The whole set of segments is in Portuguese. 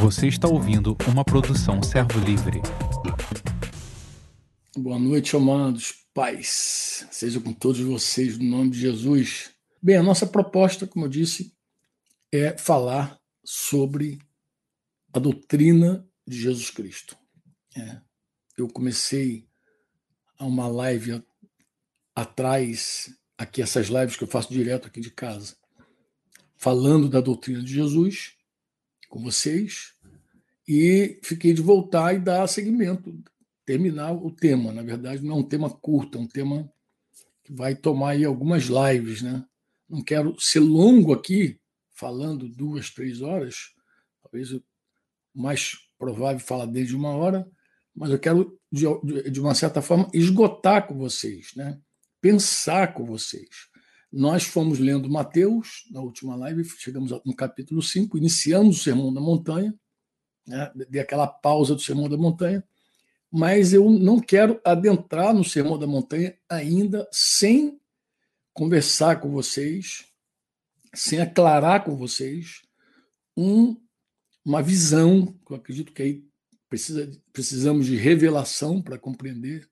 Você está ouvindo uma produção Servo Livre. Boa noite, amados pais. Seja com todos vocês, no nome de Jesus. Bem, a nossa proposta, como eu disse, é falar sobre a doutrina de Jesus Cristo. É. Eu comecei uma live atrás, aqui essas lives que eu faço direto aqui de casa, falando da doutrina de Jesus com vocês e fiquei de voltar e dar seguimento, terminar o tema. Na verdade, não é um tema curto, é um tema que vai tomar aí algumas lives, né? Não quero ser longo aqui, falando duas, três horas, talvez o mais provável falar desde uma hora, mas eu quero, de, de uma certa forma, esgotar com vocês, né? pensar com vocês. Nós fomos lendo Mateus, na última live, chegamos no capítulo 5, iniciamos o Sermão da Montanha, né? dei aquela pausa do Sermão da Montanha, mas eu não quero adentrar no Sermão da Montanha ainda sem conversar com vocês, sem aclarar com vocês um, uma visão, que eu acredito que aí precisa, precisamos de revelação para compreender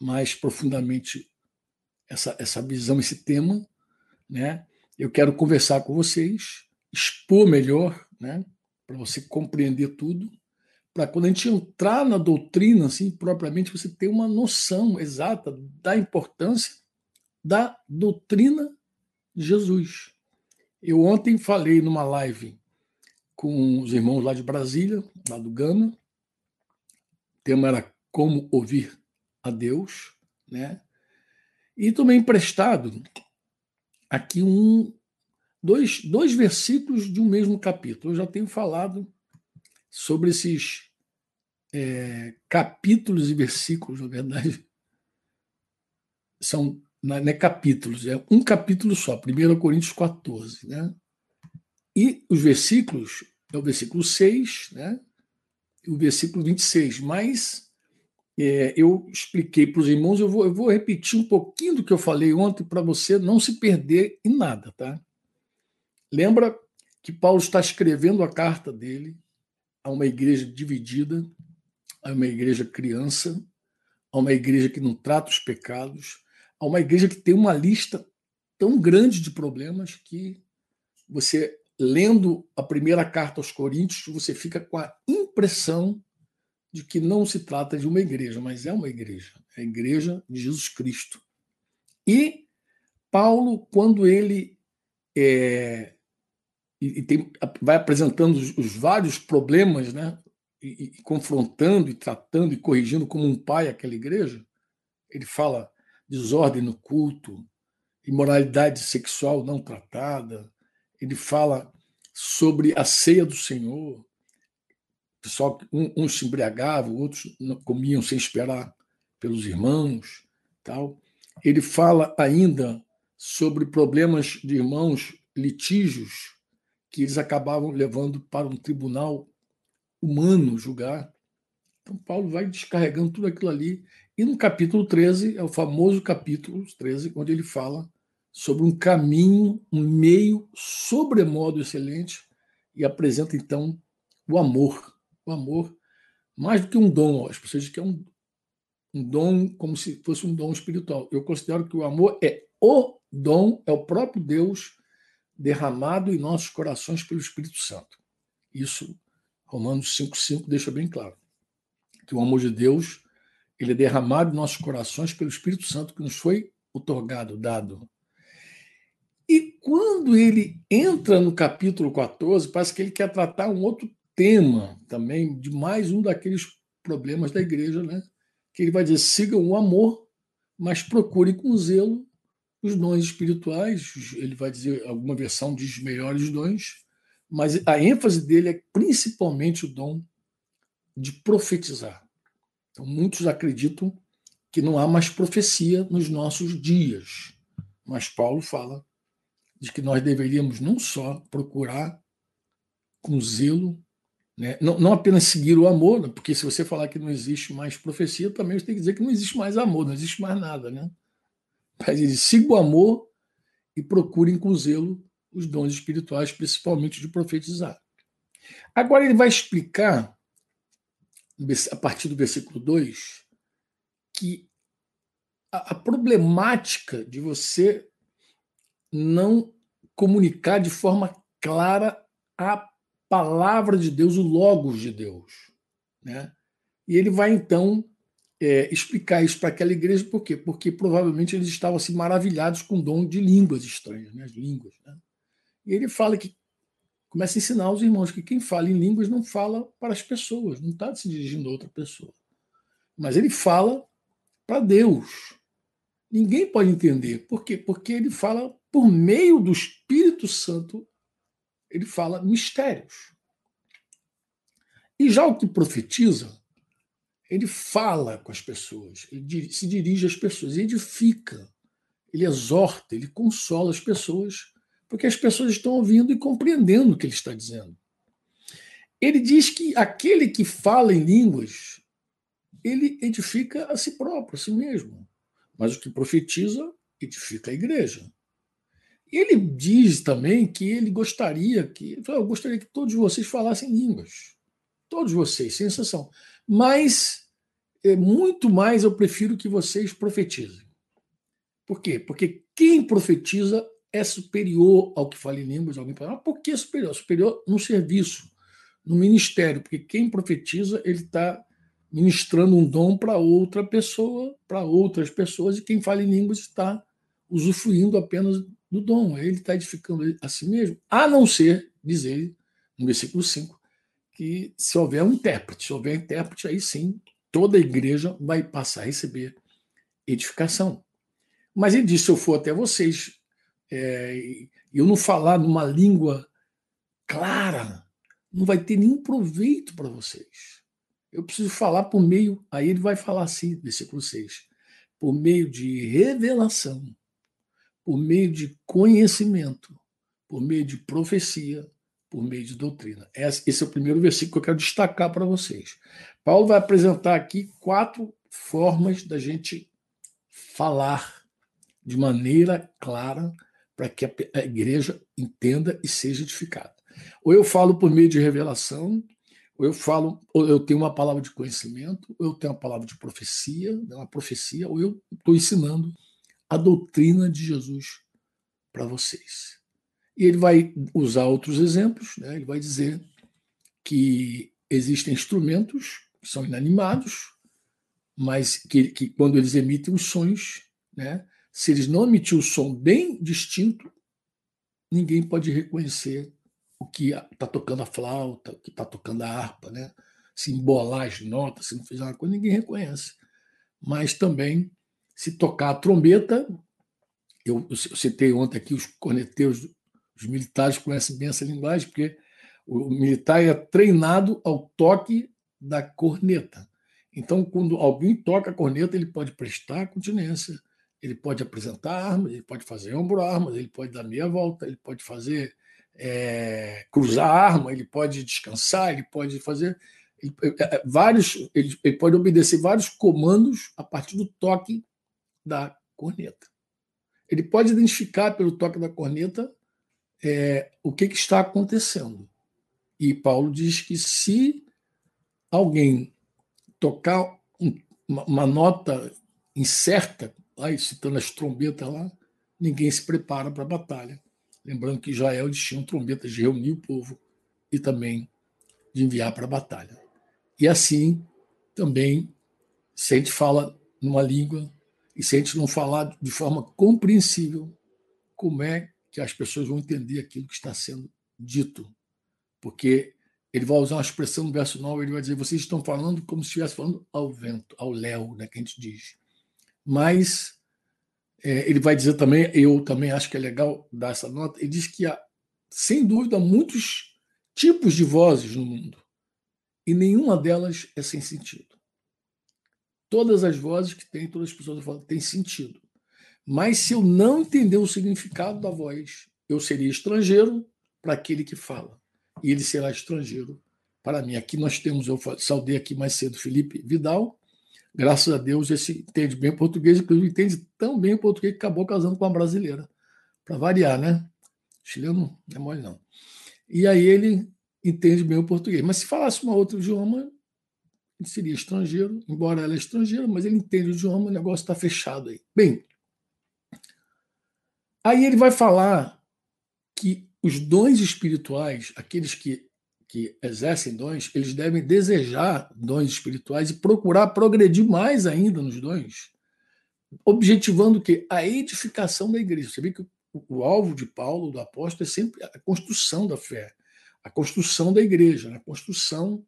mais profundamente essa, essa visão, esse tema. Né? Eu quero conversar com vocês, expor melhor, né? para você compreender tudo, para quando a gente entrar na doutrina, assim, propriamente, você ter uma noção exata da importância da doutrina de Jesus. Eu ontem falei numa live com os irmãos lá de Brasília, lá do Gama. O tema era como ouvir a Deus, né? E tomei emprestado aqui um dois, dois versículos de um mesmo capítulo. Eu já tenho falado sobre esses é, capítulos e versículos, na verdade, são não é capítulos, é um capítulo só, 1 Coríntios 14. Né? E os versículos, é o versículo 6 né? e o versículo 26. Mas é, eu expliquei para os irmãos, eu vou, eu vou repetir um pouquinho do que eu falei ontem para você não se perder em nada. Tá? Lembra que Paulo está escrevendo a carta dele a uma igreja dividida, a uma igreja criança, a uma igreja que não trata os pecados, a uma igreja que tem uma lista tão grande de problemas que você, lendo a primeira carta aos Coríntios, você fica com a impressão de que não se trata de uma igreja, mas é uma igreja, é a igreja de Jesus Cristo. E Paulo, quando ele é, e, tem, vai apresentando os, os, vários problemas, né, e, e confrontando e tratando e corrigindo como um pai aquela igreja, ele fala desordem no culto, imoralidade sexual não tratada. Ele fala sobre a ceia do Senhor. Pessoal, uns se embriagavam, outros comiam sem esperar pelos irmãos, tal. Ele fala ainda sobre problemas de irmãos litígios que eles acabavam levando para um tribunal humano julgar. Então Paulo vai descarregando tudo aquilo ali e no capítulo 13, é o famoso capítulo 13, onde ele fala sobre um caminho, um meio sobremodo excelente e apresenta então o amor. O amor, mais do que um dom, as pessoas que é um, um dom como se fosse um dom espiritual. Eu considero que o amor é o dom, é o próprio Deus derramado em nossos corações pelo Espírito Santo. Isso, Romanos 5,5 deixa bem claro. Que o amor de Deus ele é derramado em nossos corações pelo Espírito Santo que nos foi otorgado, dado. E quando ele entra no capítulo 14, parece que ele quer tratar um outro tema também, de mais um daqueles problemas da igreja, né? Que ele vai dizer: sigam o amor, mas procure com zelo os dons espirituais. Ele vai dizer, alguma versão diz melhores dons, mas a ênfase dele é principalmente o dom de profetizar. Então, muitos acreditam que não há mais profecia nos nossos dias. Mas Paulo fala de que nós deveríamos não só procurar com zelo, né? não, não apenas seguir o amor, né? porque se você falar que não existe mais profecia, também você tem que dizer que não existe mais amor, não existe mais nada. Né? Mas ele siga o amor e procurem com zelo os dons espirituais, principalmente de profetizar. Agora ele vai explicar, a partir do versículo 2, que a, a problemática de você não comunicar de forma clara a palavra de Deus, o Logos de Deus. Né? E ele vai então é, explicar isso para aquela igreja, por quê? Porque provavelmente eles estavam assim, maravilhados com o dom de línguas estranhas, né? as línguas. Né? E ele fala que começa a ensinar aos irmãos que quem fala em línguas não fala para as pessoas, não está se dirigindo a outra pessoa. Mas ele fala para Deus. Ninguém pode entender. Por quê? Porque ele fala por meio do Espírito Santo, ele fala mistérios. E já o que profetiza, ele fala com as pessoas, ele se dirige às pessoas, ele edifica, ele exorta, ele consola as pessoas, porque as pessoas estão ouvindo e compreendendo o que ele está dizendo. Ele diz que aquele que fala em línguas, ele edifica a si próprio, a si mesmo. Mas o que profetiza, edifica a igreja. Ele diz também que ele gostaria que. Eu gostaria que todos vocês falassem línguas. Todos vocês, sem exceção. Mas, é, muito mais eu prefiro que vocês profetizem. Por quê? Porque quem profetiza é superior ao que fala em línguas. Alguém fala, ah, por que superior? Superior no serviço, no ministério. Porque quem profetiza, ele está ministrando um dom para outra pessoa, para outras pessoas, e quem fala em línguas está usufruindo apenas do dom. Ele está edificando a si mesmo, a não ser, diz ele, no versículo 5, que se houver um intérprete, se houver um intérprete, aí sim toda a igreja vai passar a receber edificação. Mas ele disse: se eu for até vocês é, eu não falar numa língua clara, não vai ter nenhum proveito para vocês. Eu preciso falar por meio, aí ele vai falar assim, versículo 6, por meio de revelação, por meio de conhecimento, por meio de profecia, por meio de doutrina. Esse é o primeiro versículo que eu quero destacar para vocês. Paulo vai apresentar aqui quatro formas da gente falar de maneira clara para que a igreja entenda e seja edificada. Ou eu falo por meio de revelação, ou eu falo, ou eu tenho uma palavra de conhecimento, ou eu tenho uma palavra de profecia, né, uma profecia, ou eu estou ensinando a doutrina de Jesus para vocês. E ele vai usar outros exemplos, né? ele vai dizer que existem instrumentos que são inanimados, mas que, que quando eles emitem os sons, né? se eles não emitirem o som bem distinto, ninguém pode reconhecer o que está tocando a flauta, o que está tocando a harpa, né? se embolar as notas, se não fizer uma coisa, ninguém reconhece. Mas também, se tocar a trombeta, eu, eu citei ontem aqui os corneteiros os militares conhecem bem essa linguagem, porque o militar é treinado ao toque da corneta. Então, quando alguém toca a corneta, ele pode prestar continência, ele pode apresentar armas, ele pode fazer ombro armas, ele pode dar meia volta, ele pode fazer é, cruzar arma, ele pode descansar, ele pode fazer ele, é, é, vários, ele, ele pode obedecer vários comandos a partir do toque da corneta. Ele pode identificar pelo toque da corneta é, o que, que está acontecendo. E Paulo diz que se alguém tocar um, uma, uma, nota incerta, aí citando as trombetas lá, ninguém se prepara para a batalha. Lembrando que Israel tinha trombetas de reunir o povo e também de enviar para a batalha. E assim também, se a gente fala numa língua e se a gente não falar de forma compreensível, como é que as pessoas vão entender aquilo que está sendo dito. Porque ele vai usar uma expressão no verso 9, ele vai dizer: vocês estão falando como se estivesse falando ao vento, ao léu, né, que a gente diz. Mas é, ele vai dizer também, eu também acho que é legal dar essa nota, ele diz que há, sem dúvida, muitos tipos de vozes no mundo. E nenhuma delas é sem sentido. Todas as vozes que tem, todas as pessoas falam, têm sentido. Mas se eu não entender o significado da voz, eu seria estrangeiro para aquele que fala. E ele será estrangeiro para mim. Aqui nós temos, eu saudei aqui mais cedo Felipe Vidal. Graças a Deus, esse entende bem português, inclusive entende tão bem o português que acabou casando com uma brasileira. Para variar, né? Chileno não é mole, não. E aí ele entende bem o português. Mas se falasse um outro idioma, seria estrangeiro, embora ela é estrangeira, mas ele entende o idioma, o negócio está fechado aí. Bem, aí ele vai falar que os dons espirituais, aqueles que, que exercem dons, eles devem desejar dons espirituais e procurar progredir mais ainda nos dons, objetivando que a edificação da igreja. Você vê que o, o alvo de Paulo, do apóstolo, é sempre a construção da fé, a construção da igreja, a construção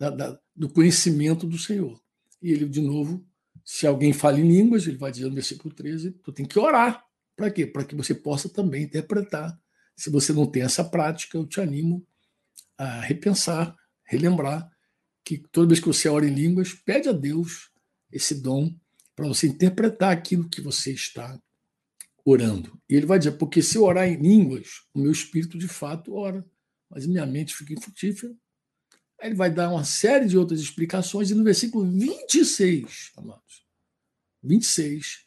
da, da, do conhecimento do Senhor. E ele, de novo, se alguém fala em línguas, ele vai dizer no versículo 13, tu tem que orar. Para quê? Para que você possa também interpretar se você não tem essa prática, eu te animo a repensar, relembrar que toda vez que você ora em línguas, pede a Deus esse dom para você interpretar aquilo que você está orando. E ele vai dizer: porque se eu orar em línguas, o meu espírito de fato ora, mas minha mente fica infrutífera. Ele vai dar uma série de outras explicações, e no versículo 26, amados, 26,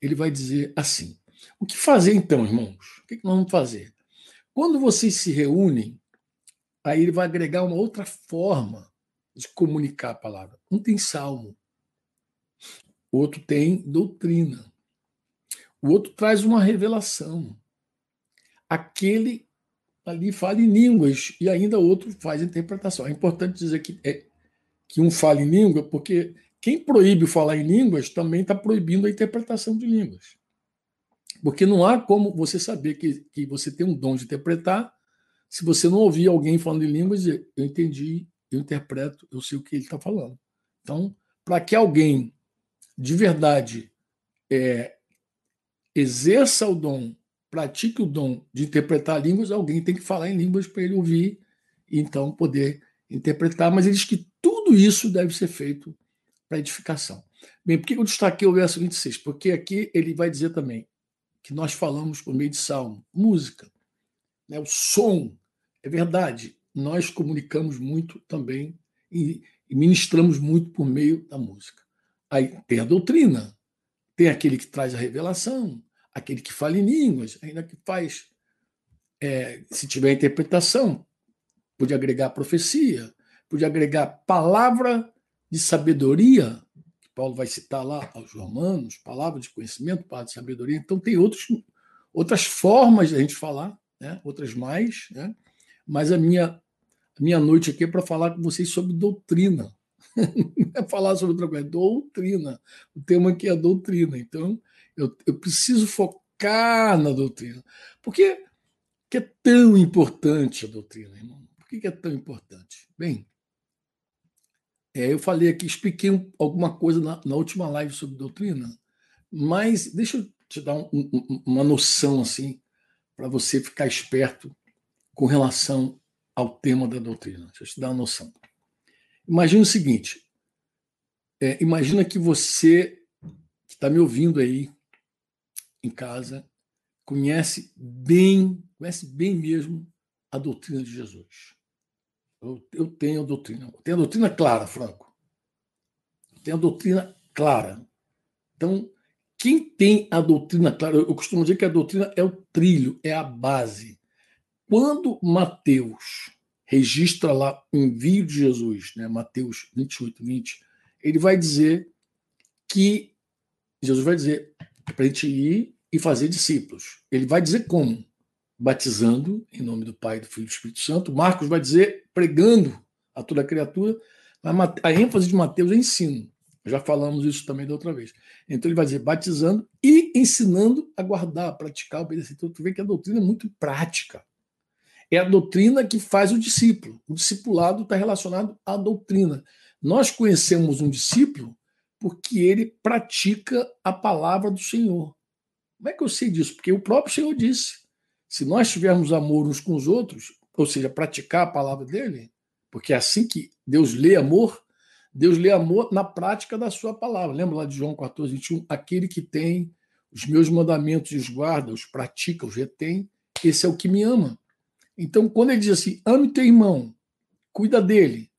ele vai dizer assim: O que fazer então, irmãos? O que nós vamos fazer? Quando vocês se reúnem, aí ele vai agregar uma outra forma de comunicar a palavra. Um tem salmo, o outro tem doutrina, o outro traz uma revelação. Aquele ali fala em línguas e ainda outro faz interpretação. É importante dizer que, é, que um fala em língua, porque quem proíbe falar em línguas também está proibindo a interpretação de línguas. Porque não há como você saber que, que você tem um dom de interpretar se você não ouvir alguém falando em línguas dizer, eu entendi, eu interpreto, eu sei o que ele está falando. Então, para que alguém de verdade é, exerça o dom, pratique o dom de interpretar línguas, alguém tem que falar em línguas para ele ouvir e então poder interpretar. Mas ele diz que tudo isso deve ser feito para edificação. Bem, por que eu destaquei o verso 26? Porque aqui ele vai dizer também: que nós falamos por meio de salmo, música, né? o som. É verdade, nós comunicamos muito também e, e ministramos muito por meio da música. Aí tem a doutrina, tem aquele que traz a revelação, aquele que fala em línguas, ainda que faz, é, se tiver interpretação, pode agregar profecia, pode agregar palavra de sabedoria, Paulo vai citar lá aos romanos, palavra de conhecimento, palavra de sabedoria. Então, tem outros, outras formas de a gente falar, né? outras mais, né? mas a minha, a minha noite aqui é para falar com vocês sobre doutrina. É falar sobre outra coisa, é doutrina. O tema aqui é doutrina. Então, eu, eu preciso focar na doutrina. Por que, que é tão importante a doutrina, irmão? Por que, que é tão importante? Bem, é, eu falei aqui, expliquei um, alguma coisa na, na, última live sobre doutrina, mas deixa eu te dar um, um, uma noção assim para você ficar esperto com relação ao tema da doutrina. Deixa eu te dar uma noção. Imagina o seguinte: é, imagina que você que está me ouvindo aí em casa conhece bem, conhece bem mesmo a doutrina de Jesus. Eu, eu tenho a doutrina. Eu tenho a doutrina clara, Franco. Eu tenho a doutrina clara. Então, quem tem a doutrina clara, eu costumo dizer que a doutrina é o trilho, é a base. Quando Mateus registra lá o envio de Jesus, né, Mateus 28, 20, ele vai dizer que Jesus vai dizer para a gente ir e fazer discípulos. Ele vai dizer como? batizando em nome do Pai, do Filho e do Espírito Santo. Marcos vai dizer pregando a toda a criatura. A ênfase de Mateus é ensino. Já falamos isso também da outra vez. Então ele vai dizer batizando e ensinando a guardar, a praticar, obedecer. Então tu vê que a doutrina é muito prática. É a doutrina que faz o discípulo. O discipulado está relacionado à doutrina. Nós conhecemos um discípulo porque ele pratica a palavra do Senhor. Como é que eu sei disso? Porque o próprio Senhor disse: se nós tivermos amor uns com os outros, ou seja, praticar a palavra dele, porque é assim que Deus lê amor, Deus lê amor na prática da sua palavra. Lembra lá de João 14, 21? Aquele que tem os meus mandamentos e os guarda, os pratica, os retém, esse é o que me ama. Então, quando ele diz assim, ame teu irmão, cuida dele,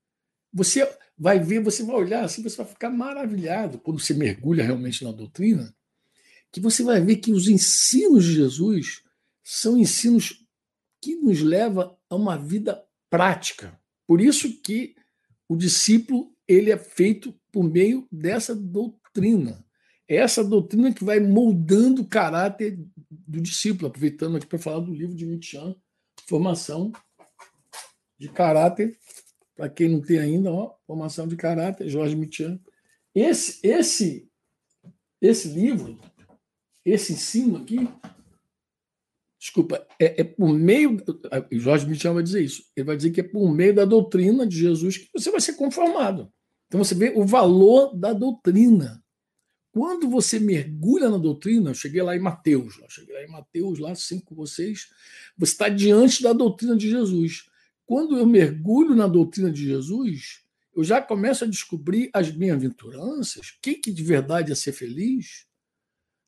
você vai ver, você vai olhar assim, você vai ficar maravilhado quando você mergulha realmente na doutrina, que você vai ver que os ensinos de Jesus são ensinos que nos levam a uma vida prática. Por isso que o discípulo ele é feito por meio dessa doutrina. É essa doutrina que vai moldando o caráter do discípulo, aproveitando aqui para falar do livro de Michan, Formação de Caráter, para quem não tem ainda, ó, Formação de Caráter, Jorge Michan. Esse, esse, esse livro, esse ensino aqui, desculpa, é, é por meio. Jorge Michan vai dizer isso. Ele vai dizer que é por meio da doutrina de Jesus que você vai ser conformado. Então você vê o valor da doutrina. Quando você mergulha na doutrina, eu cheguei lá em Mateus, eu cheguei lá em Mateus, lá cinco com vocês, você está diante da doutrina de Jesus. Quando eu mergulho na doutrina de Jesus, eu já começo a descobrir as bem-aventuranças, o que, que de verdade é ser feliz.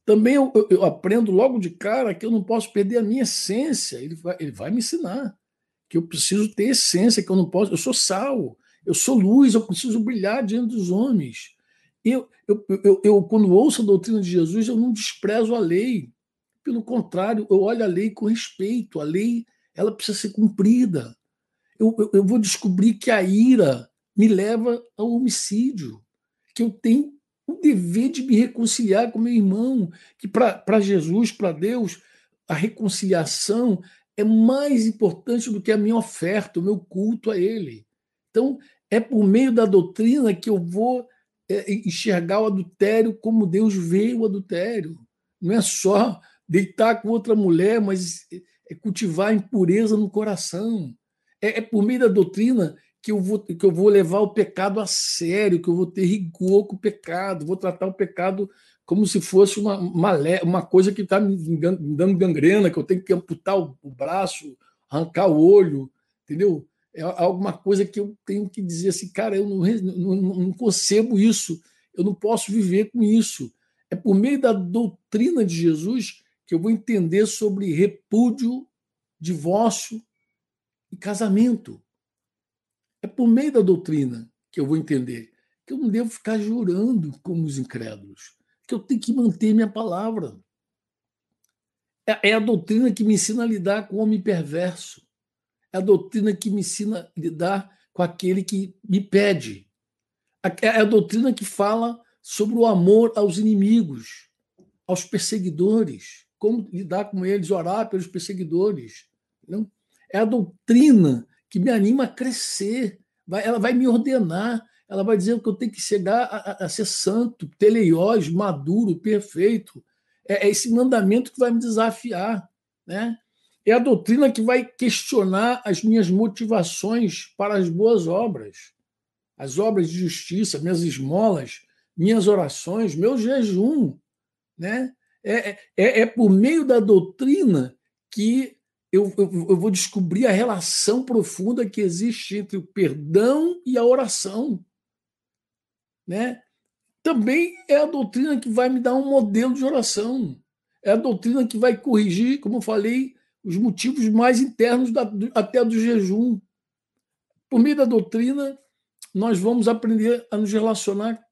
Também eu, eu, aprendo logo de cara que eu não posso perder a minha essência. Ele vai, ele vai me ensinar que eu preciso ter essência, que eu não posso. Eu sou sal, eu sou luz, eu preciso brilhar diante dos homens. Eu, eu, eu, eu, quando ouço a doutrina de Jesus, eu não desprezo a lei. Pelo contrário, eu olho a lei com respeito. A lei ela precisa ser cumprida. Eu, eu, eu vou descobrir que a ira me leva ao homicídio, que eu tenho o dever de me reconciliar com meu irmão, que para Jesus, para Deus, a reconciliação é mais importante do que a minha oferta, o meu culto a Ele. Então, é por meio da doutrina que eu vou é, enxergar o adultério como Deus vê o adultério. Não é só deitar com outra mulher, mas é cultivar a impureza no coração. É, é por meio da doutrina que eu, vou, que eu vou levar o pecado a sério, que eu vou ter rigor com o pecado, vou tratar o pecado como se fosse uma, uma, uma coisa que está me, me dando gangrena, que eu tenho que amputar o, o braço, arrancar o olho, entendeu? é alguma coisa que eu tenho que dizer assim, cara, eu não, não, não concebo isso, eu não posso viver com isso. É por meio da doutrina de Jesus que eu vou entender sobre repúdio, divórcio e casamento. É por meio da doutrina que eu vou entender que eu não devo ficar jurando como os incrédulos, que eu tenho que manter minha palavra. É, é a doutrina que me ensina a lidar com o homem perverso é a doutrina que me ensina a lidar com aquele que me pede. É a doutrina que fala sobre o amor aos inimigos, aos perseguidores, como lidar com eles, orar pelos perseguidores. Não? É a doutrina que me anima a crescer. Vai, ela vai me ordenar, ela vai dizer que eu tenho que chegar a, a, ser santo, teleiós, maduro, perfeito. É, é esse mandamento que vai me desafiar. Né? É a doutrina que vai questionar as minhas motivações para as boas obras, as obras de justiça, minhas esmolas, minhas orações, meu jejum. Né? É, é, é por meio da doutrina que eu, eu, eu, vou descobrir a relação profunda que existe entre o perdão e a oração. Né? Também é a doutrina que vai me dar um modelo de oração. É a doutrina que vai corrigir, como eu falei, os motivos mais internos da, até do jejum. Por meio da doutrina, nós vamos aprender a nos relacionar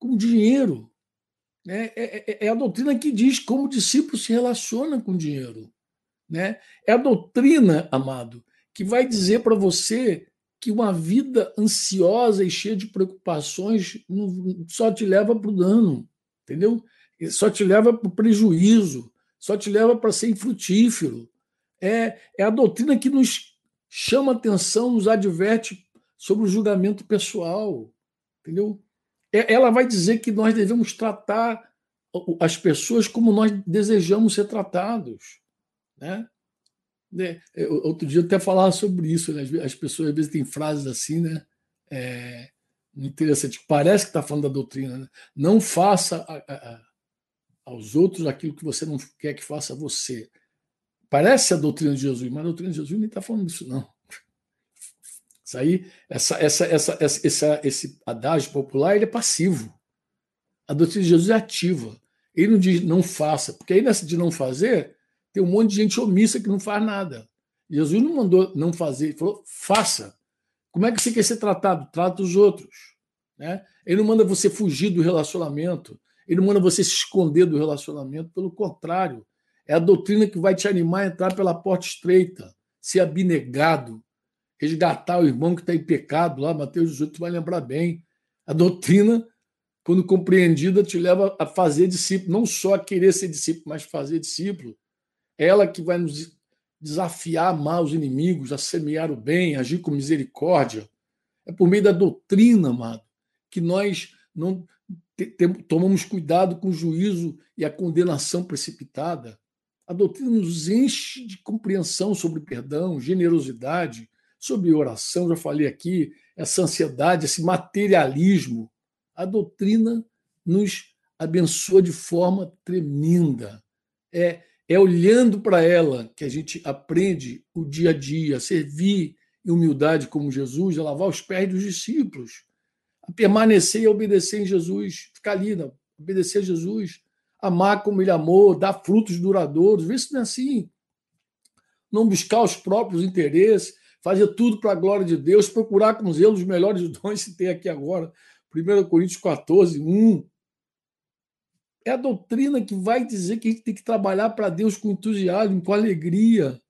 com dinheiro. Né? É, é, é a doutrina que diz como o discípulo se relaciona com dinheiro. Né? É a doutrina, amado, que vai dizer para você que uma vida ansiosa e cheia de preocupações só te leva para o dano, entendeu? Só te leva para o prejuízo só te leva para ser infrutífero. É, é a doutrina que nos chama atenção, nos adverte sobre o julgamento pessoal. Entendeu? É, ela vai dizer que nós devemos tratar as pessoas como nós desejamos ser tratados. Né? É, outro dia eu até falava sobre isso. Né? As pessoas às vezes têm frases assim, né? É, interessante. Parece que está falando da doutrina. Né? Não faça a, a, aos outros aquilo que você não quer que faça a você. Parece a doutrina de Jesus, mas a doutrina de Jesus nem está falando disso, não. Isso aí, essa, essa, essa, essa, esse adágio popular, ele é passivo. A doutrina de Jesus é ativa. Ele não diz não faça, porque aí nessa de não fazer, tem um monte de gente omissa que não faz nada. Jesus não mandou não fazer, ele falou faça. Como é que você quer ser tratado? Trata os outros. Né? Ele não manda você fugir do relacionamento. Ele não manda você se esconder do relacionamento, pelo contrário, é a doutrina que vai te animar a entrar pela porta estreita, ser abnegado, resgatar o irmão que está em pecado lá, Mateus 18, vai lembrar bem. A doutrina, quando compreendida, te leva a fazer discípulo, não só a querer ser discípulo, mas fazer discípulo. Ela que vai nos desafiar a amar os inimigos, a semear o bem, a agir com misericórdia. É por meio da doutrina, amado, que nós não tomamos cuidado com o juízo e a condenação precipitada. A doutrina nos enche de compreensão sobre perdão, generosidade, sobre oração, já falei aqui, essa ansiedade, esse materialismo. A doutrina nos abençoa de forma tremenda. É, é olhando para ela que a gente aprende o dia a dia, servir em humildade como Jesus, a lavar os pés dos discípulos, a permanecer e obedecer em Jesus, ficar ali, não, obedecer a Jesus, amar como ele amou, dar frutos duradouros. Vê se não é assim. Não buscar os próprios interesses, fazer tudo para a glória de Deus, procurar com zelo os melhores dons que tem aqui agora. 1 Coríntios 14, 1. É a doutrina que vai dizer que a gente tem que trabalhar para Deus com entusiasmo, com alegria.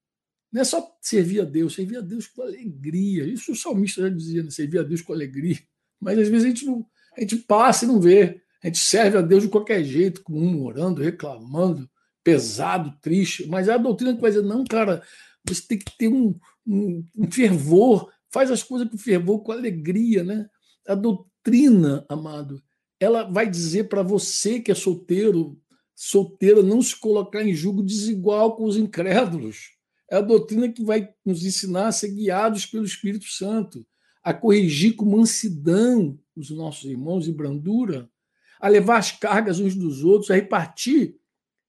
Não é só servir a Deus, servir a Deus com alegria. Isso o salmista já dizia, né? servir a Deus com alegria. Mas às vezes a gente, não, a gente passa e não vê. A gente serve a Deus de qualquer jeito, murmurando, reclamando, pesado, triste. Mas é a doutrina que vai dizer: não, cara, você tem que ter um, um, um fervor, faz as coisas com fervor, com alegria. Né? A doutrina, amado, ela vai dizer para você que é solteiro, solteira, não se colocar em julgo desigual com os incrédulos. É a doutrina que vai nos ensinar a ser guiados pelo Espírito Santo, a corrigir com mansidão os nossos irmãos e brandura, a levar as cargas uns dos outros, a repartir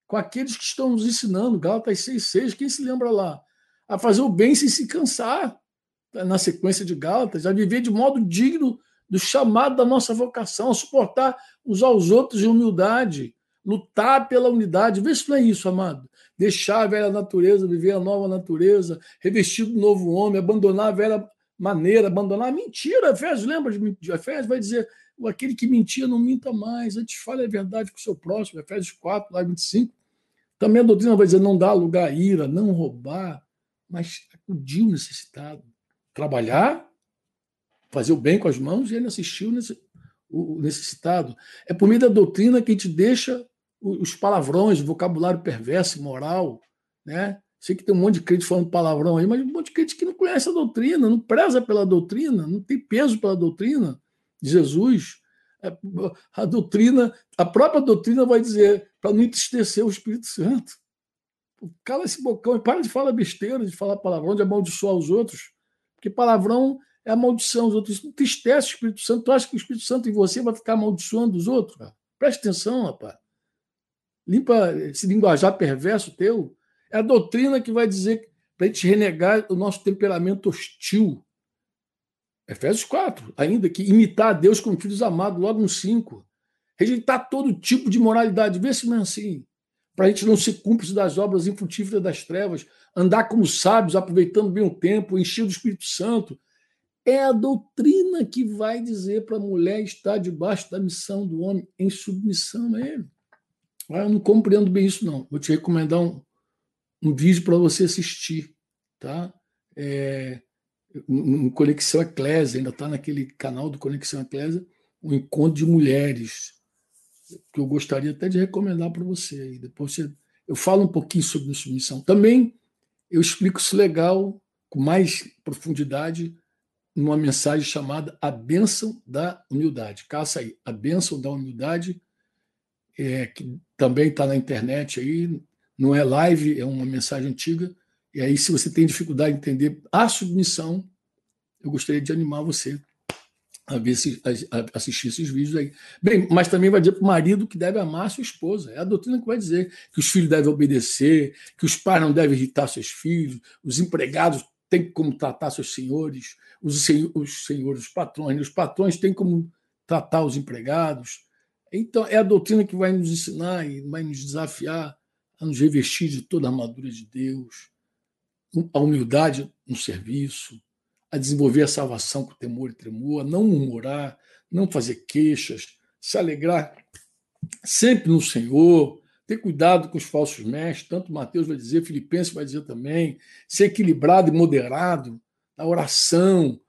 com aqueles que estão nos ensinando, Gálatas 6,6, quem se lembra lá? A fazer o bem sem se cansar, na sequência de Gálatas, a viver de modo digno do chamado da nossa vocação, suportar uns aos outros em humildade, lutar pela unidade. Vê se não é isso, amado. Deixar a velha natureza, viver a nova natureza, revestido do novo homem, abandonar a velha maneira, abandonar a mentira. Efésios, lembra de Efésios? Vai dizer: aquele que mentia não minta mais, antes fale a verdade com o seu próximo, Efésios 4, lá 25. Também a doutrina vai dizer não dar lugar à ira, não roubar, mas acudir o necessitado. Trabalhar, fazer o bem com as mãos e ele assistiu o necessitado. É por meio da doutrina que a gente deixa os palavrões, o vocabulário perverso, moral, né? Sei que tem um monte de crente falando palavrão aí, mas um monte de crente que não conhece a doutrina, não preza pela doutrina, não tem peso pela doutrina. Jesus. É, a doutrina, a própria doutrina vai dizer para não entristecer o Espírito Santo. Cala esse bocão e para de falar besteira, de falar palavrão, de amaldiçoar os outros. Porque palavrão é a maldição dos outros. Isso entristece o Espírito Santo. Tu acha que o Espírito Santo em você vai ficar amaldiçoando os outros? Cara? Preste atenção, rapaz. Limpa esse linguajar perverso teu. É a doutrina que vai dizer para a gente renegar o nosso temperamento hostil. Efésios 4, ainda que imitar a Deus como filhos amados, logo no 5. Rejeitar todo tipo de moralidade, vê se não é assim. Para a gente não ser cúmplice das obras infrutíferas das trevas, andar como sábios, aproveitando bem o tempo, encher do Espírito Santo. É a doutrina que vai dizer para a mulher estar debaixo da missão do homem, em submissão a ele. Ah, eu não compreendo bem isso, não. Vou te recomendar um, um vídeo para você assistir. Tá? É, no Conexão Eclésia, ainda está naquele canal do Conexão Eclésia, o encontro de mulheres, que eu gostaria até de recomendar para você. Depois você, eu falo um pouquinho sobre submissão. Também eu explico isso legal, com mais profundidade, numa mensagem chamada A Bênção da Humildade. Caça aí, A Bênção da Humildade, é, que também está na internet aí, não é live, é uma mensagem antiga, e aí, se você tem dificuldade de entender a submissão, eu gostaria de animar você a ver se a assistir esses vídeos aí. Bem, mas também vai dizer para o marido que deve amar sua esposa. É a doutrina que vai dizer que os filhos devem obedecer, que os pais não devem irritar seus filhos, os empregados têm como tratar seus senhores, os, os senhores, os patrões, os patrões têm como tratar os empregados. Então, é a doutrina que vai nos ensinar e vai nos desafiar a nos revestir de toda a armadura de Deus, a humildade no serviço, a desenvolver a salvação com temor e tremor, a não murmurar, não fazer queixas, se alegrar sempre no Senhor, ter cuidado com os falsos mestres, tanto Mateus vai dizer, Filipenses vai dizer também, ser equilibrado e moderado, da oração,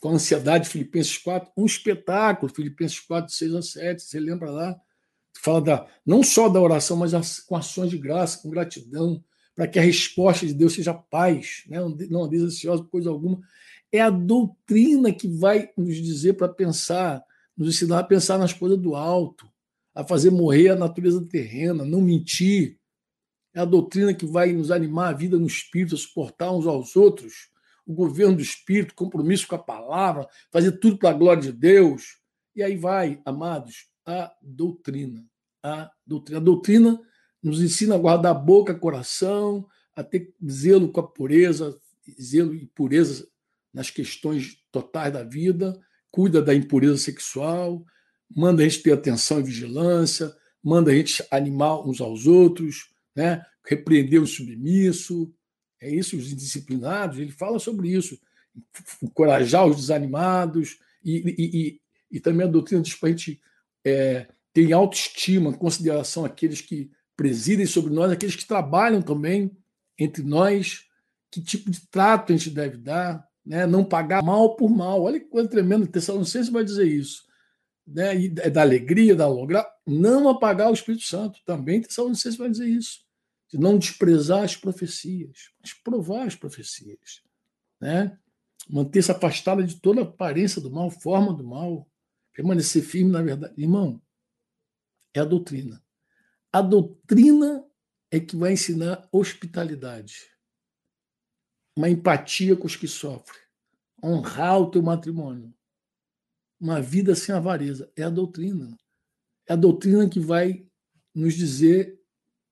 com a ansiedade, Filipenses 4, um espetáculo, Filipenses 4, 6 a 7, você lembra lá? Fala da, não só da oração, mas com ações de graça, com gratidão, para que a resposta de Deus seja paz, né? não andeis ansiosa por coisa alguma. É a doutrina que vai nos dizer para pensar, nos ensinar a pensar nas coisas do alto, a fazer morrer a natureza terrena, não mentir. É a doutrina que vai nos animar a vida no espírito, a suportar uns aos outros, o governo do espírito, compromisso com a palavra, fazer tudo para a glória de Deus. E aí vai, amados, a doutrina. A doutrina. A doutrina nos ensina a guardar a boca, coração, a ter zelo com a pureza, zelo e pureza nas questões totais da vida, cuida da impureza sexual, manda a gente ter atenção e vigilância, manda a gente animar uns aos outros, né? repreender o submisso. É isso, os indisciplinados, ele fala sobre isso. Encorajar os desanimados e, e, e, e também a doutrina diz para a gente é, ter autoestima, consideração aqueles que presidem sobre nós, aqueles que trabalham também entre nós, que tipo de trato a gente deve dar, né? não pagar mal por mal. Olha que coisa tremenda, o Tessalonicense vai dizer isso. Né? E é da alegria, da lograr, não apagar o Espírito Santo. Também Tessalonicense vai dizer isso. De não desprezar as profecias, mas provar as profecias. Né? Manter-se afastada de toda aparência do mal, forma do mal. Permanecer firme na verdade. Irmão, é a doutrina. A doutrina é que vai ensinar hospitalidade, uma empatia com os que sofrem, honrar o teu matrimônio, uma vida sem avareza. É a doutrina. É a doutrina que vai nos dizer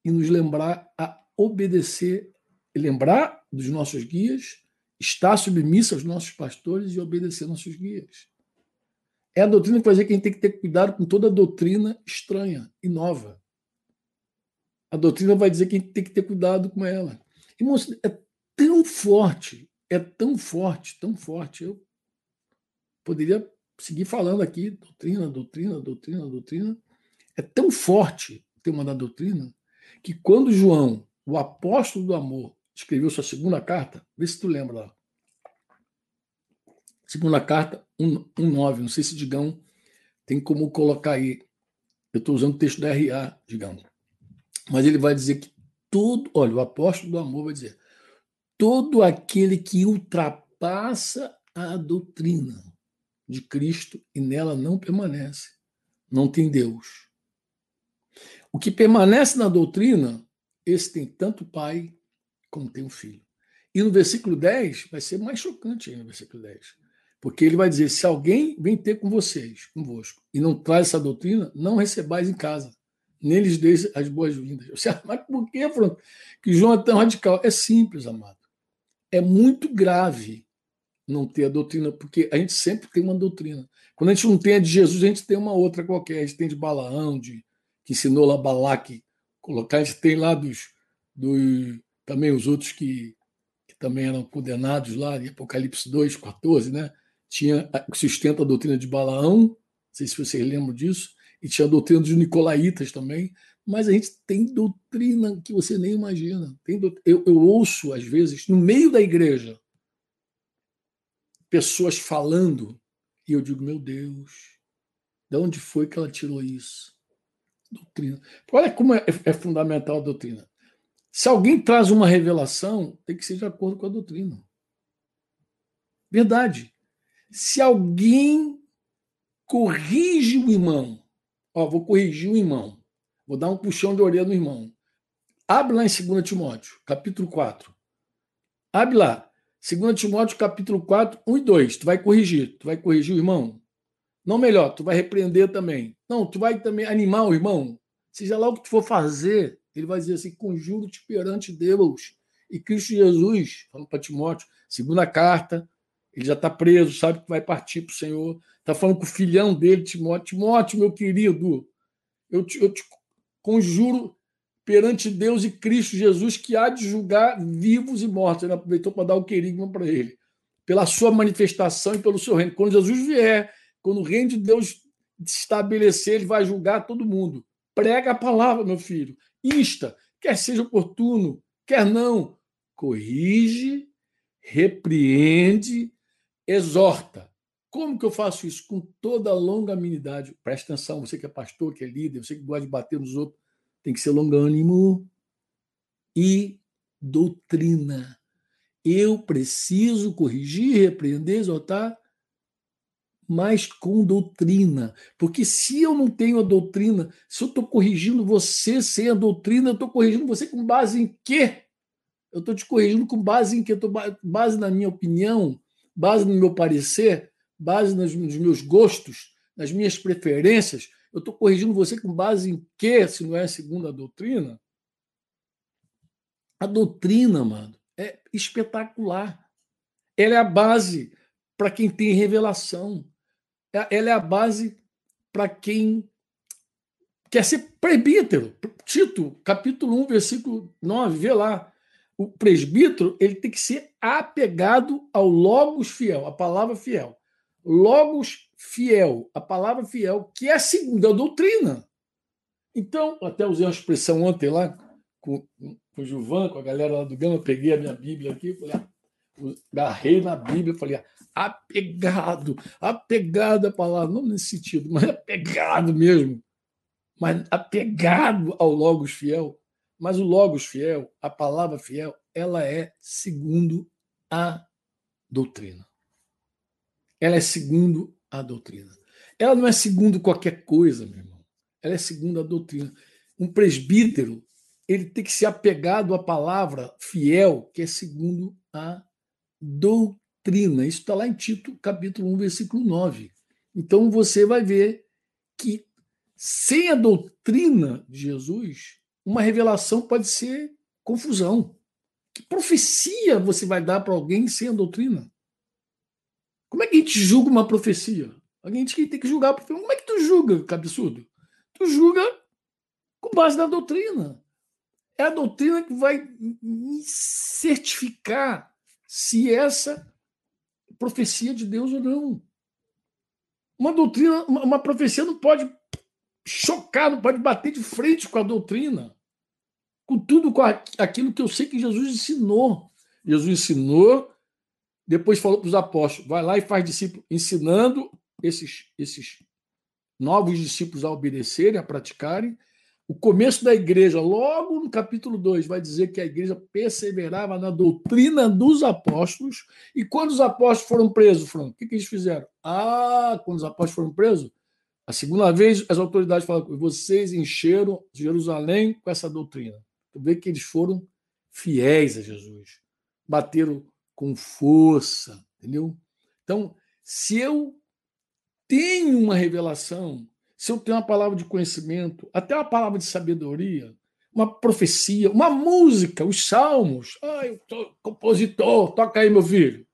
e nos lembrar a obedecer, lembrar dos nossos guias, estar submissa aos nossos pastores e obedecer nossos guias. É a doutrina que vai dizer que a gente tem que ter cuidado com toda doutrina estranha e nova a doutrina vai dizer que a gente tem que ter cuidado com ela. É tão forte, é tão forte, tão forte. Eu poderia seguir falando aqui, doutrina, doutrina, doutrina, doutrina. É tão forte o tema da doutrina que quando João, o apóstolo do amor, escreveu sua segunda carta, vê se tu lembra lá. Segunda carta, 1,9. Não sei se Digão tem como colocar aí. Eu estou usando o texto da RA, Digão. Mas ele vai dizer que todo, olha, o apóstolo do amor vai dizer: todo aquele que ultrapassa a doutrina de Cristo e nela não permanece, não tem Deus. O que permanece na doutrina, esse tem tanto pai como tem o filho. E no versículo 10 vai ser mais chocante aí no versículo 10. Porque ele vai dizer: se alguém vem ter com vocês, convosco, e não traz essa doutrina, não recebais em casa neles deis as boas-vindas. Mas por que, que João é tão radical? É simples, amado. É muito grave não ter a doutrina, porque a gente sempre tem uma doutrina. Quando a gente não tem a de Jesus, a gente tem uma outra qualquer. A gente tem de Balaão, de, que ensinou lá Balaque colocar. A gente tem lá dos, dos também os outros que, que também eram condenados lá, em Apocalipse 2, 14, né? Tinha, sustenta a doutrina de Balaão, não sei se vocês lembram disso, e tinha a doutrina dos nicolaítas também, mas a gente tem doutrina que você nem imagina. Tem eu, eu ouço, às vezes, no meio da igreja, pessoas falando, e eu digo, meu Deus, de onde foi que ela tirou isso? Doutrina. Olha como é, é fundamental a doutrina. Se alguém traz uma revelação, tem que ser de acordo com a doutrina. Verdade. Se alguém corrige o irmão, Ó, vou corrigir o irmão. Vou dar um puxão de orelha no irmão. Abre lá em 2 Timóteo, capítulo 4. Abre lá. 2 Timóteo, capítulo 4, 1 e 2. Tu vai corrigir. Tu vai corrigir o irmão? Não melhor, tu vai repreender também. Não, tu vai também animar o irmão. Seja lá o que tu for fazer, ele vai dizer assim: conjuro-te perante Deus e Cristo Jesus, falando para Timóteo, segunda carta, ele já está preso, sabe que vai partir para o Senhor. Está falando com o filhão dele, Timóteo. Timóteo, meu querido, eu te, eu te conjuro perante Deus e Cristo Jesus que há de julgar vivos e mortos. Ele aproveitou para dar o querigma para ele. Pela sua manifestação e pelo seu reino. Quando Jesus vier, quando o reino de Deus se estabelecer, ele vai julgar todo mundo. Prega a palavra, meu filho. Insta, quer seja oportuno, quer não. Corrige repreende, exorta. Como que eu faço isso? Com toda a longanimidade. Presta atenção, você que é pastor, que é líder, você que gosta de bater nos outros, tem que ser longânimo e doutrina. Eu preciso corrigir, repreender, exortar, mas com doutrina. Porque se eu não tenho a doutrina, se eu estou corrigindo você sem a doutrina, eu estou corrigindo você com base em quê? Eu estou te corrigindo com base em quê? Tô base na minha opinião, base no meu parecer, base nos meus gostos, nas minhas preferências. Eu estou corrigindo você com base em quê, se não é segundo a doutrina? A doutrina, mano, é espetacular. Ela é a base para quem tem revelação. É, ela é a base para quem quer ser presbítero. Tito, capítulo 1, versículo 9, vê lá. O presbítero ele tem que ser apegado ao logos fiel, a palavra fiel. Logos fiel, a palavra fiel, que é a segunda doutrina. Então, até usei uma expressão ontem lá com, com o Gilvan, com a galera lá do Gama, peguei a minha Bíblia aqui, falei, ah, agarrei na Bíblia, falei, ah, apegado, apegado à palavra, não nesse sentido, mas apegado mesmo, mas apegado ao Logos fiel. Mas o Logos fiel, a palavra fiel, ela é segundo a doutrina. Ela é segundo a doutrina. Ela não é segundo qualquer coisa, meu irmão. Ela é segundo a doutrina. Um presbítero, ele tem que ser apegado à palavra fiel, que é segundo a doutrina. Isso está lá em Tito, capítulo 1, versículo 9. Então você vai ver que sem a doutrina de Jesus, uma revelação pode ser confusão. Que profecia você vai dar para alguém sem a doutrina? Como é que a gente julga uma profecia? A gente tem que julgar a profecia. Como é que tu julga, absurdo? Tu julga com base na doutrina. É a doutrina que vai certificar se essa profecia de Deus ou não. Uma doutrina, uma profecia não pode chocar, não pode bater de frente com a doutrina, com tudo com aquilo que eu sei que Jesus ensinou. Jesus ensinou, depois falou para os apóstolos: vai lá e faz discípulo, ensinando esses, esses novos discípulos a obedecerem, a praticarem, o começo da igreja, logo no capítulo 2, vai dizer que a igreja perseverava na doutrina dos apóstolos. E quando os apóstolos foram presos, Fran, o que, que eles fizeram? Ah, quando os apóstolos foram presos, a segunda vez as autoridades falaram: vocês encheram Jerusalém com essa doutrina. Tu vê que eles foram fiéis a Jesus, bateram com força, entendeu? Então, se eu tenho uma revelação se eu tenho uma palavra de conhecimento, até uma palavra de sabedoria, uma profecia, uma música, os salmos. Ah, eu sou compositor, toca aí, meu filho.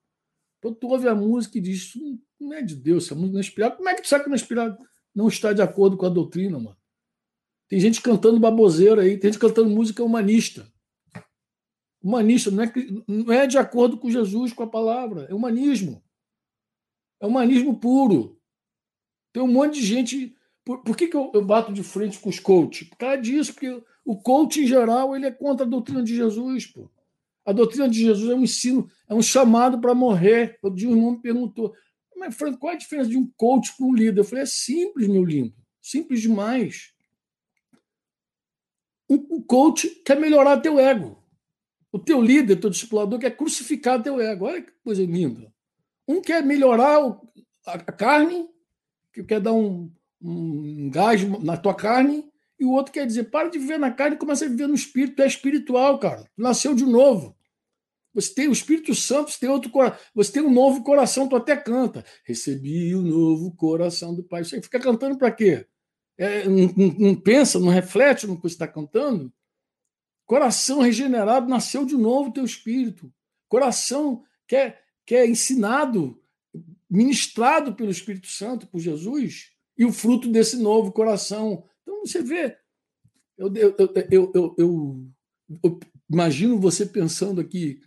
Então tu ouve a música e diz: não é de Deus, essa música não é inspirada. Como é que tu sabe que não é inspirada? Não está de acordo com a doutrina, mano. Tem gente cantando baboseira aí, tem gente cantando música humanista. Humanista não é, não é de acordo com Jesus, com a palavra, é humanismo. É humanismo puro. Tem um monte de gente por, por que, que eu, eu, bato de frente com os coaches? Por causa disso, porque o coach, em geral, ele é contra a doutrina de Jesus. Pô. A doutrina de Jesus é um ensino, é um chamado para morrer. O dia um irmão me perguntou, mas Franco, qual é a diferença de um coach para um líder? Eu falei, é simples, meu lindo. Simples demais. O coach quer melhorar teu ego. O teu líder, teu discipulador, quer crucificar teu ego. Olha que coisa linda. Um quer melhorar a carne, que quer dar um, um gás na tua carne, e o outro quer dizer, para de viver na carne e começa a viver no espírito. Tu é espiritual, cara. Tu nasceu de novo. Você tem o Espírito Santo, você tem outro você tem um novo coração, tu até canta. Recebi o novo coração do Pai. Você fica cantando para quê? É, não, não, pensa, não reflete no que você está cantando? Coração regenerado, nasceu de novo teu espírito. Coração que é, que é ensinado, ministrado pelo Espírito Santo, por Jesus e o fruto desse novo coração. Então você vê, eu, eu, eu, eu, imagino você pensando aqui,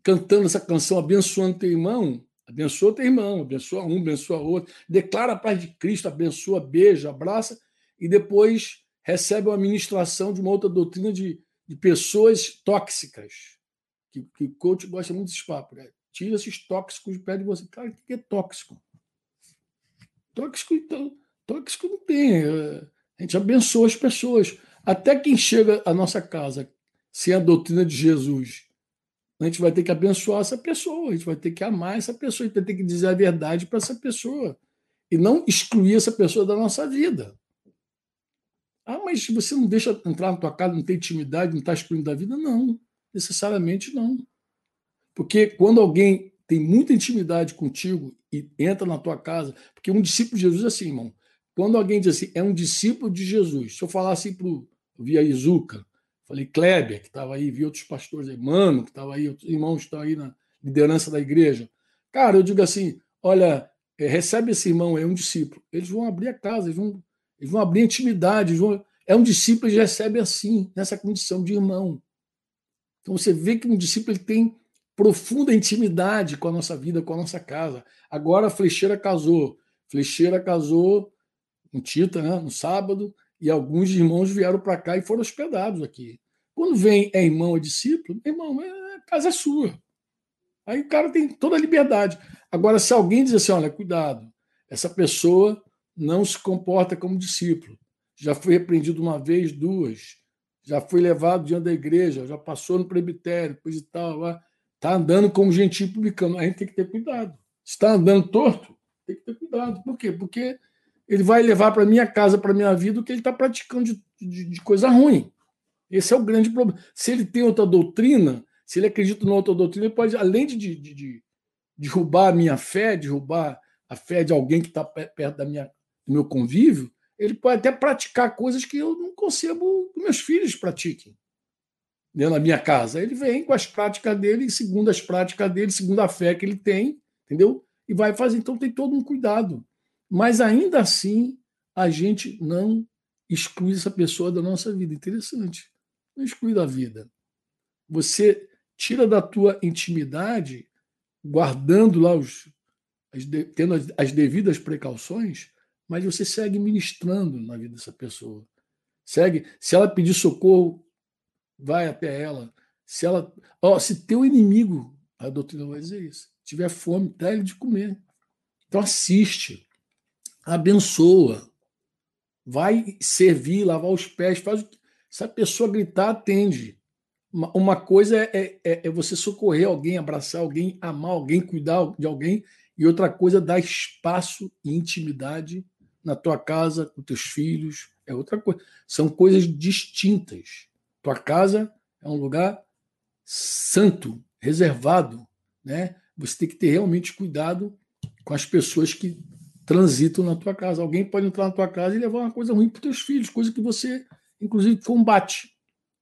cantando essa canção, abençoando teu irmão, abençoa teu irmão, abençoa um, abençoa outro, declara a paz de Cristo, abençoa, beija, abraça, e depois recebe uma ministração de uma outra doutrina de, de pessoas tóxicas. Que, que o coach gosta muito desse papo, né? tira esses tóxicos de perto de você. Cara, o que é tóxico? Tóxico, então, tóxico não tem. É, a gente abençoa as pessoas. Até quem chega à nossa casa sem a doutrina de Jesus, a gente vai ter que abençoar essa pessoa, a gente vai ter que amar essa pessoa, a gente vai ter que dizer a verdade para essa pessoa. E não excluir essa pessoa da nossa vida. Ah, mas você não deixa entrar na tua casa, não tem intimidade, não está excluindo da vida? Não, necessariamente não. Porque quando alguém tem muita intimidade contigo e entra na tua casa, porque um discípulo de Jesus é assim, irmão. Quando alguém diz assim, é um discípulo de Jesus, se eu falar assim o Via Izuka, falei Kleber, que estava aí, vi outros pastores aí, Mano, que estava aí, outros irmãos que estão aí na liderança da igreja. Cara, eu digo assim: olha, é, recebe esse irmão, é um discípulo. Eles vão abrir a casa, eles vão, eles vão abrir intimidade. Vão, é um discípulo, eles recebe assim, nessa condição de irmão. Então você vê que um discípulo ele tem profunda intimidade com a nossa vida, com a nossa casa. Agora a Flecheira casou. Flecheira casou um Tita, né, no sábado, e alguns irmãos vieram para cá e foram hospedados aqui. Quando vem é irmão ou discípulo, irmão, é, a casa é sua. Aí o cara tem toda a liberdade. Agora, se alguém diz assim, olha, cuidado, essa pessoa não se comporta como discípulo, já foi repreendido uma vez, duas, já foi levado diante da igreja, já passou no presbitério, coisa e tal, está andando como gentil publicano, a gente tem que ter cuidado. Está andando torto, tem que ter cuidado. Por quê? Porque ele vai levar para minha casa, para minha vida, o que ele está praticando de, de, de, coisa ruim. Esse é o grande problema. Se ele tem outra doutrina, se ele acredita em outra doutrina, ele pode, além de, de, de derrubar a minha fé, derrubar a fé de alguém que está perto da minha, do meu convívio, ele pode até praticar coisas que eu não concebo que meus filhos pratiquem da minha casa. Ele vem com as práticas dele, segundo as práticas dele, segundo a fé que ele tem, entendeu? E vai fazer. Então tem todo um cuidado. Mas ainda assim, a gente não exclui essa pessoa da nossa vida. Interessante. Não exclui da vida. Você tira da tua intimidade, guardando lá os. As, tendo as, as devidas precauções, mas você segue ministrando na vida dessa pessoa. Segue. Se ela pedir socorro, vai até ela. Se ela. Ó, se teu inimigo, a doutrina vai dizer isso, tiver fome, dá ele de comer. Então assiste abençoa, vai servir, lavar os pés, faz se a pessoa gritar, atende. Uma coisa é, é, é, você socorrer alguém, abraçar alguém, amar alguém, cuidar de alguém, e outra coisa é dar espaço e intimidade na tua casa, com teus filhos, é outra coisa. São coisas distintas. Tua casa é um lugar santo, reservado, né? Você tem que ter realmente cuidado com as pessoas que transitam na tua casa. Alguém pode entrar na tua casa e levar uma coisa ruim para os teus filhos, coisa que você, inclusive, combate.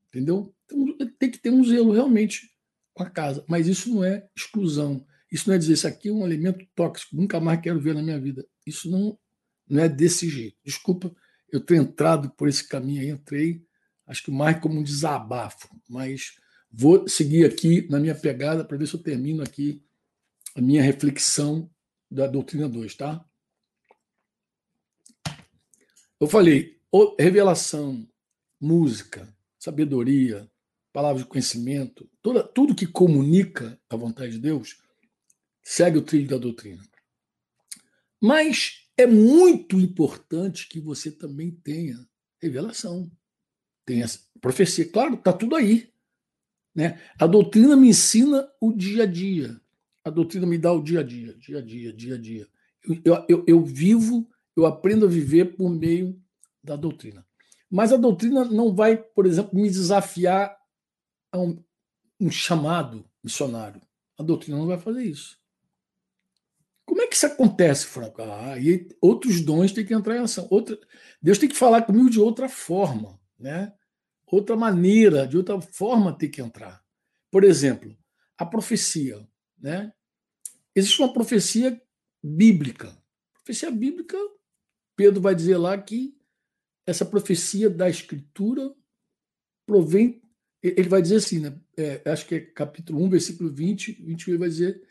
Entendeu? Então, tem que ter um zelo realmente com a casa. Mas isso não é exclusão. Isso não é dizer, isso aqui é um alimento tóxico, nunca mais quero ver na minha vida. Isso não, não é desse jeito. Desculpa eu ter entrado por esse caminho aí, entrei, acho que mais como um desabafo, mas vou seguir aqui na minha pegada para ver se eu termino aqui a minha reflexão da doutrina 2, tá? Eu falei, revelação, música, sabedoria, palavras de conhecimento, toda, tudo que comunica a vontade de Deus, segue o trilho da doutrina. Mas é muito importante que você também tenha revelação, tenha profecia. Claro, está tudo aí. Né? A doutrina me ensina o dia a dia. A doutrina me dá o dia a dia, dia a dia, dia a dia. Eu, eu, eu vivo eu aprendo a viver por meio da doutrina. Mas a doutrina não vai, por exemplo, me desafiar a um, um chamado missionário. A doutrina não vai fazer isso. Como é que isso acontece, Franco? Ah, e outros dons têm que entrar em ação. Outra, Deus tem que falar comigo de outra forma, né? outra maneira, de outra forma tem que entrar. Por exemplo, a profecia. Né? Existe uma profecia bíblica. Profecia bíblica Pedro vai dizer lá que essa profecia da Escritura provém. Ele vai dizer assim, né? É, acho que é capítulo 1, versículo 20, 21, ele vai dizer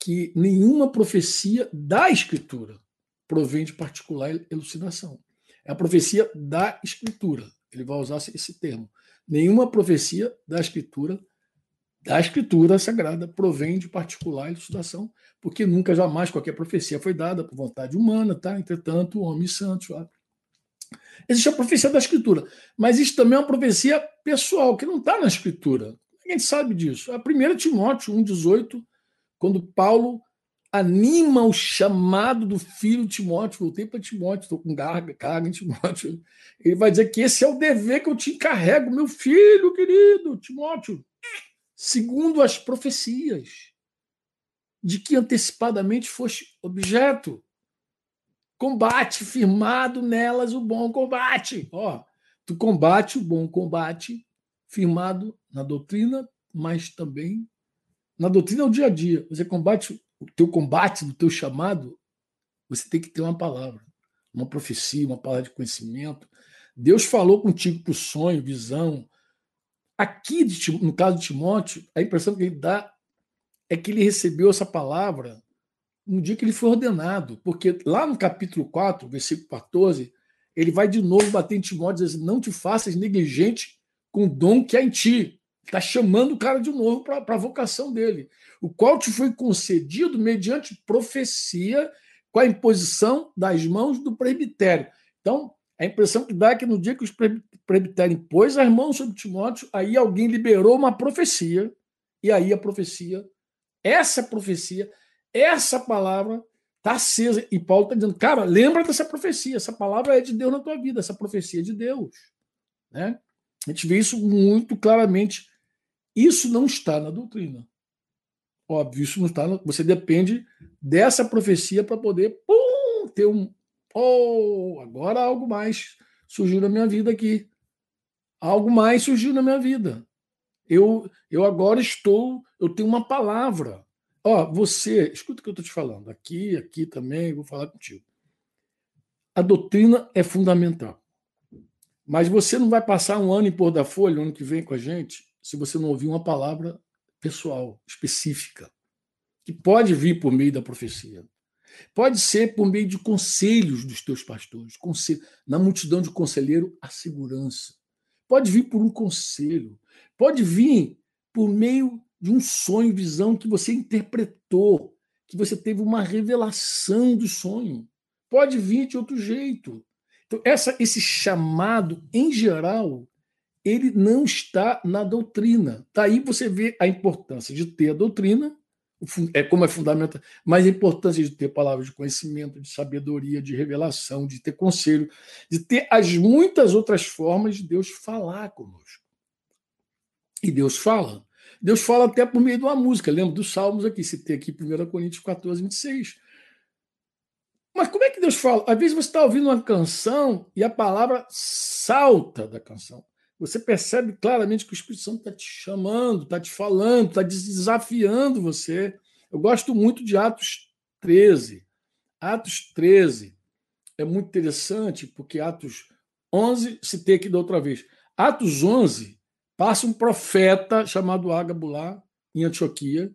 que nenhuma profecia da Escritura provém de particular elucidação. É a profecia da Escritura. Ele vai usar esse termo. Nenhuma profecia da Escritura da Escritura Sagrada provém de particular elucidação, porque nunca, jamais qualquer profecia foi dada por vontade humana, tá? Entretanto, homens santos. Existe a profecia da Escritura, mas isso também é uma profecia pessoal, que não está na Escritura. Ninguém sabe disso. A primeira Timóteo 1,18, quando Paulo anima o chamado do filho Timóteo, voltei para Timóteo, estou com carga, carga em Timóteo. Ele vai dizer que esse é o dever que eu te encarrego, meu filho querido, Timóteo segundo as profecias, de que antecipadamente foste objeto. Combate firmado nelas o bom combate. Ó, tu combate o bom combate firmado na doutrina, mas também na doutrina é o dia a dia. Você combate o teu combate, o teu chamado, você tem que ter uma palavra, uma profecia, uma palavra de conhecimento. Deus falou contigo por sonho, visão, Aqui, no caso de Timóteo, a impressão que ele dá é que ele recebeu essa palavra no dia que ele foi ordenado, porque lá no capítulo 4, versículo 14, ele vai de novo bater em Timóteo e dizer assim, não te faças negligente com o dom que há em ti. Está chamando o cara de novo para a vocação dele, o qual te foi concedido mediante profecia com a imposição das mãos do presbitério. Então, a impressão que dá é que no dia que os presbitério pôs as mãos sobre Timóteo, aí alguém liberou uma profecia, e aí a profecia, essa profecia, essa palavra está acesa. E Paulo está dizendo, cara, lembra dessa profecia, essa palavra é de Deus na tua vida, essa profecia é de Deus. Né? A gente vê isso muito claramente. Isso não está na doutrina. Óbvio, isso não está. Você depende dessa profecia para poder pum, ter um, Oh, agora algo mais surgiu na minha vida aqui. Algo mais surgiu na minha vida. Eu, eu agora estou, eu tenho uma palavra. Ó, você, escuta o que eu estou te falando. Aqui, aqui também, vou falar contigo. A doutrina é fundamental. Mas você não vai passar um ano em pôr da folha, ano que vem com a gente, se você não ouvir uma palavra pessoal, específica, que pode vir por meio da profecia. Pode ser por meio de conselhos dos teus pastores, conselho, na multidão de conselheiro, a segurança. Pode vir por um conselho, pode vir por meio de um sonho, visão que você interpretou, que você teve uma revelação do sonho. Pode vir de outro jeito. Então, essa, esse chamado, em geral, ele não está na doutrina. Daí você vê a importância de ter a doutrina é como é fundamental, mas a importância de ter palavras de conhecimento, de sabedoria, de revelação, de ter conselho, de ter as muitas outras formas de Deus falar conosco. E Deus fala. Deus fala até por meio de uma música. Lembra dos Salmos aqui, citei aqui 1 Coríntios 14, 26. Mas como é que Deus fala? Às vezes você está ouvindo uma canção e a palavra salta da canção. Você percebe claramente que o Espírito Santo está te chamando, está te falando, está desafiando você. Eu gosto muito de Atos 13. Atos 13 é muito interessante, porque Atos 11, citei aqui da outra vez. Atos 11, passa um profeta chamado Ágabo lá, em Antioquia,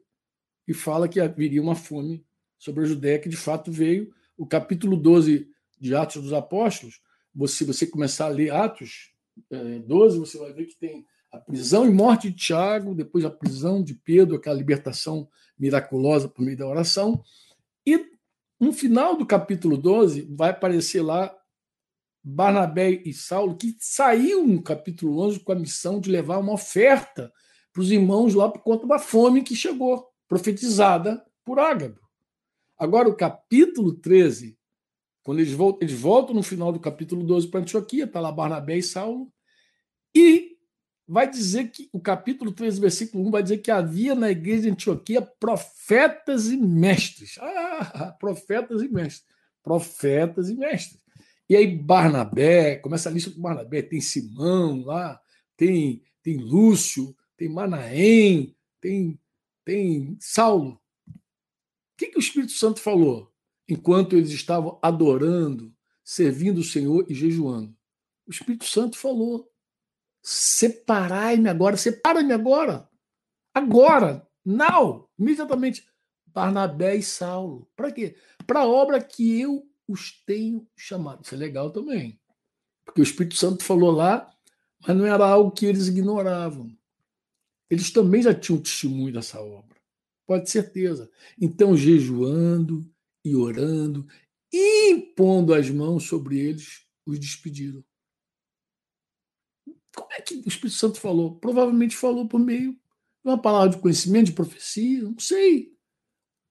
e fala que haveria uma fome sobre a Judéia, que de fato veio. O capítulo 12 de Atos dos Apóstolos, se você começar a ler Atos, 12, você vai ver que tem a prisão e morte de Tiago, depois a prisão de Pedro, aquela libertação miraculosa por meio da oração. E no final do capítulo 12, vai aparecer lá Barnabé e Saulo, que saiu no capítulo 11 com a missão de levar uma oferta para os irmãos lá por conta da fome que chegou, profetizada por Ágabo. Agora, o capítulo 13 quando eles voltam, eles voltam no final do capítulo 12 para Antioquia, está lá Barnabé e Saulo, e vai dizer que o capítulo 13, versículo 1 vai dizer que havia na igreja de Antioquia profetas e mestres. Ah, profetas e mestres. Profetas e mestres. E aí Barnabé, começa a lista com Barnabé, tem Simão lá, tem, tem Lúcio, tem Manaém, tem, tem Saulo. O que, que o Espírito Santo falou? Enquanto eles estavam adorando, servindo o Senhor e jejuando. O Espírito Santo falou: separai-me agora, separa-me agora. Agora, now, imediatamente. Barnabé e Saulo. Para quê? Para a obra que eu os tenho chamado. Isso é legal também. Porque o Espírito Santo falou lá, mas não era algo que eles ignoravam. eles também já tinham testemunho dessa obra. Pode certeza. Então, jejuando e orando, impondo as mãos sobre eles, os despediram. Como é que o Espírito Santo falou? Provavelmente falou por meio de uma palavra de conhecimento, de profecia, não sei.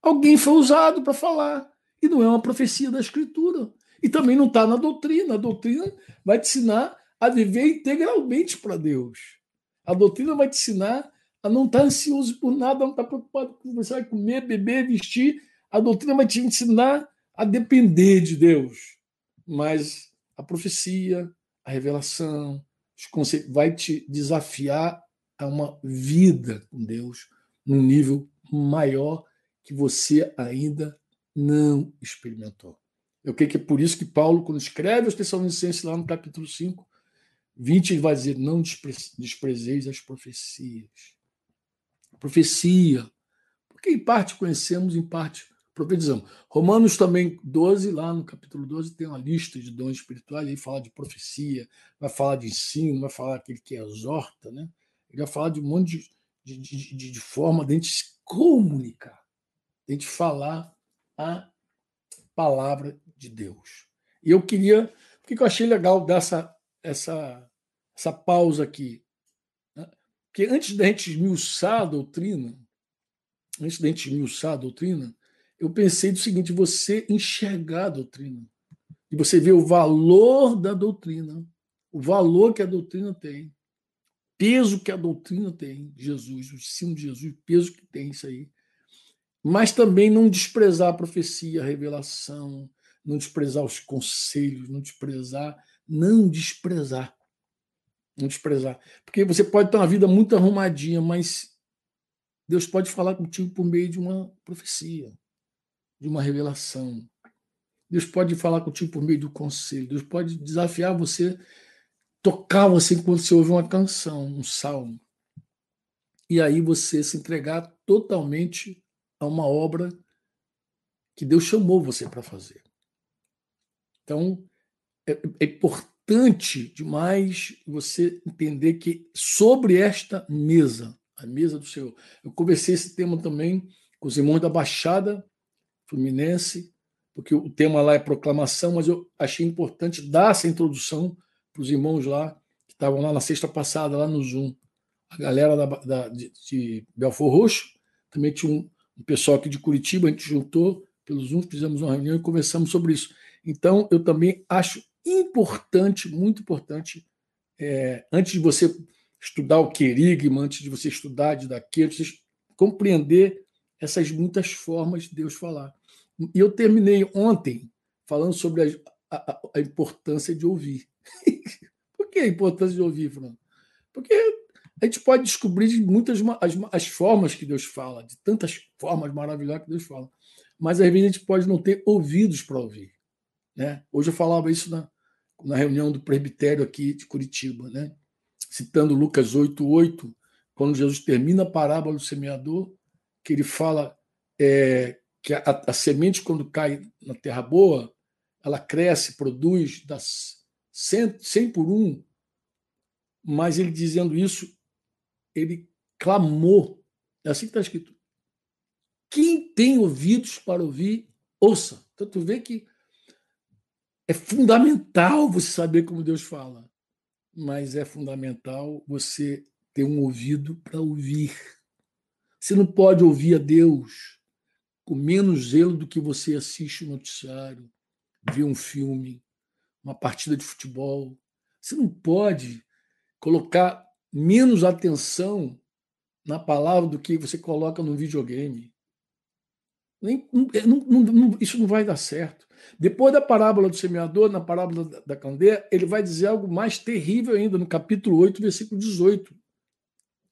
Alguém foi usado para falar. E não é uma profecia da Escritura. E também não está na doutrina. A doutrina vai te ensinar a viver integralmente para Deus. A doutrina vai te ensinar a não estar tá ansioso por nada, não estar tá preocupado com o que você vai comer, beber, vestir. A doutrina vai te ensinar a depender de Deus. Mas a profecia, a revelação, vai te desafiar a uma vida com Deus num nível maior que você ainda não experimentou. Eu creio que é por isso que Paulo, quando escreve aos Tessalonicenses lá no capítulo 5, 20, ele vai dizer: Não desprezeis as profecias. Profecia. Porque em parte conhecemos, em parte profetizamos. Romanos também 12, lá no capítulo 12, tem uma lista de dons espirituais, aí fala de profecia, vai falar de ensino, vai falar aquele que exorta, né? Ele vai falar de um monte de, de, de, de forma de a gente se comunicar, de a gente falar a palavra de Deus. E eu queria, o que eu achei legal dessa essa, essa pausa aqui? Né? Porque antes da gente esmiuçar a doutrina, antes da gente esmiuçar a doutrina, eu pensei do seguinte: você enxergar a doutrina, e você ver o valor da doutrina, o valor que a doutrina tem, peso que a doutrina tem, Jesus, o ensino de Jesus, peso que tem isso aí mas também não desprezar a profecia, a revelação, não desprezar os conselhos, não desprezar, não desprezar. Não desprezar. Porque você pode ter uma vida muito arrumadinha, mas Deus pode falar contigo por meio de uma profecia, de uma revelação. Deus pode falar contigo por meio do conselho. Deus pode desafiar você, tocar você enquanto você ouve uma canção, um salmo. E aí você se entregar totalmente a uma obra que Deus chamou você para fazer. Então, é, é, importante demais você entender que sobre esta mesa, a mesa do Senhor, eu conversei esse tema também com os irmãos da Baixada Fluminense, porque o tema lá é proclamação, mas eu achei importante dar essa introdução para os irmãos lá, que estavam lá na sexta passada, lá no Zoom. A galera da, da de, de Belfor Roxo também tinha um, o pessoal aqui de Curitiba, a gente juntou pelos Zoom, fizemos uma reunião e conversamos sobre isso. Então, eu também acho importante, muito importante, é, antes de você estudar o querigma, antes de você estudar de daquilo, você compreender essas muitas formas de Deus falar. E eu terminei ontem falando sobre a, a, a importância de ouvir. Por que a importância de ouvir, Fernando? Porque a gente pode descobrir muitas as, as formas que Deus fala, de tantas formas maravilhosas que Deus fala. Mas às vezes a gente pode não ter ouvidos para ouvir. Né? Hoje eu falava isso na, na reunião do presbitério aqui de Curitiba, né? citando Lucas 8,8, quando Jesus termina a parábola do semeador, que ele fala é, que a, a, semente, quando cai na terra boa, ela cresce, produz, dá 100, 100 por um, mas ele dizendo isso, ele clamou. É assim que está escrito. Quem tem ouvidos para ouvir, ouça. Então tu vê que é fundamental você saber como Deus fala, mas é fundamental você ter um ouvido para ouvir. Você não pode ouvir a Deus com menos zelo do que você assiste o um noticiário, vê um filme, uma partida de futebol. Você não pode colocar menos atenção na palavra do que você coloca no videogame. Nem, não, não, não, isso não vai dar certo. Depois da parábola do semeador, na parábola da, da candeia, ele vai dizer algo mais terrível ainda, no capítulo 8, versículo 18.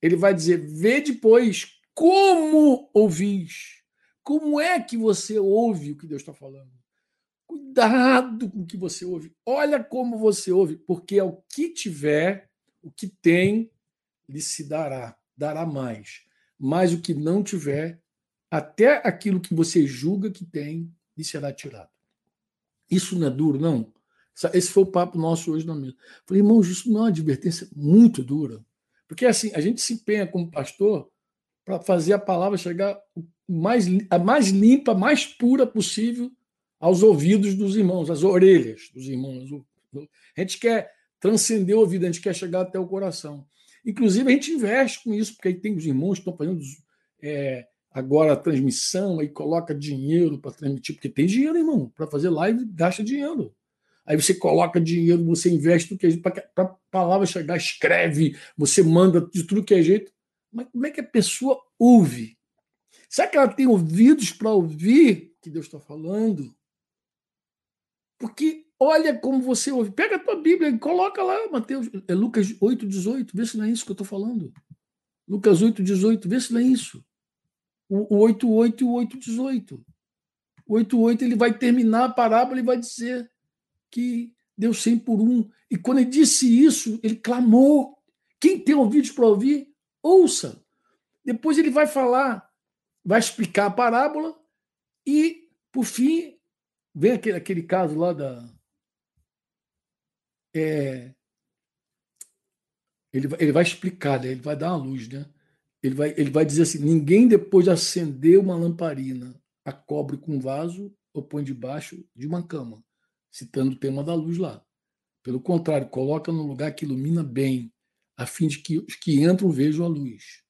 Ele vai dizer: Vê depois como ouvis. Como é que você ouve o que Deus está falando? Cuidado com o que você ouve. Olha como você ouve, porque é o que tiver o que tem lhe se dará, dará mais. Mas o que não tiver, até aquilo que você julga que tem, lhe será tirado. Isso não é duro, não? Esse foi o papo nosso hoje na mesa. Falei, irmãos, isso não é uma advertência muito dura. Porque assim, a gente se empenha como pastor para fazer a palavra chegar mais, a mais limpa, mais pura possível aos ouvidos dos irmãos, às orelhas dos irmãos. A gente quer transcender o ouvido, a gente quer chegar até o coração. Inclusive, a gente investe com isso, porque aí tem os irmãos que estão fazendo é, agora a transmissão, aí coloca dinheiro para transmitir, porque tem dinheiro, irmão, para fazer live, gasta dinheiro. Aí você coloca dinheiro, você investe para a palavra chegar, escreve, você manda de tudo que é jeito. Mas como é que a pessoa ouve? Será que ela tem ouvidos para ouvir que Deus está falando? Porque olha como você ouve. Pega a tua Bíblia e coloca lá, Mateus, é Lucas 8, 18. Vê se não é isso que eu estou falando. Lucas 8, 18. Vê se não é isso. O, o 8, 8 e o 8, 18. O 8, 8 ele vai terminar a parábola e vai dizer que deu 100 por um. E quando ele disse isso, ele clamou. Quem tem ouvidos para ouvir, ouça. Depois ele vai falar, vai explicar a parábola e, por fim, vem aquele, aquele caso lá da. É, ele, ele vai explicar, né? ele vai dar uma luz, né? Ele vai, ele vai dizer assim: ninguém depois de acender uma lamparina a cobre com vaso ou põe debaixo de uma cama citando o tema da luz lá. Pelo contrário, coloca no lugar que ilumina bem, a fim de que os que entram vejam a luz.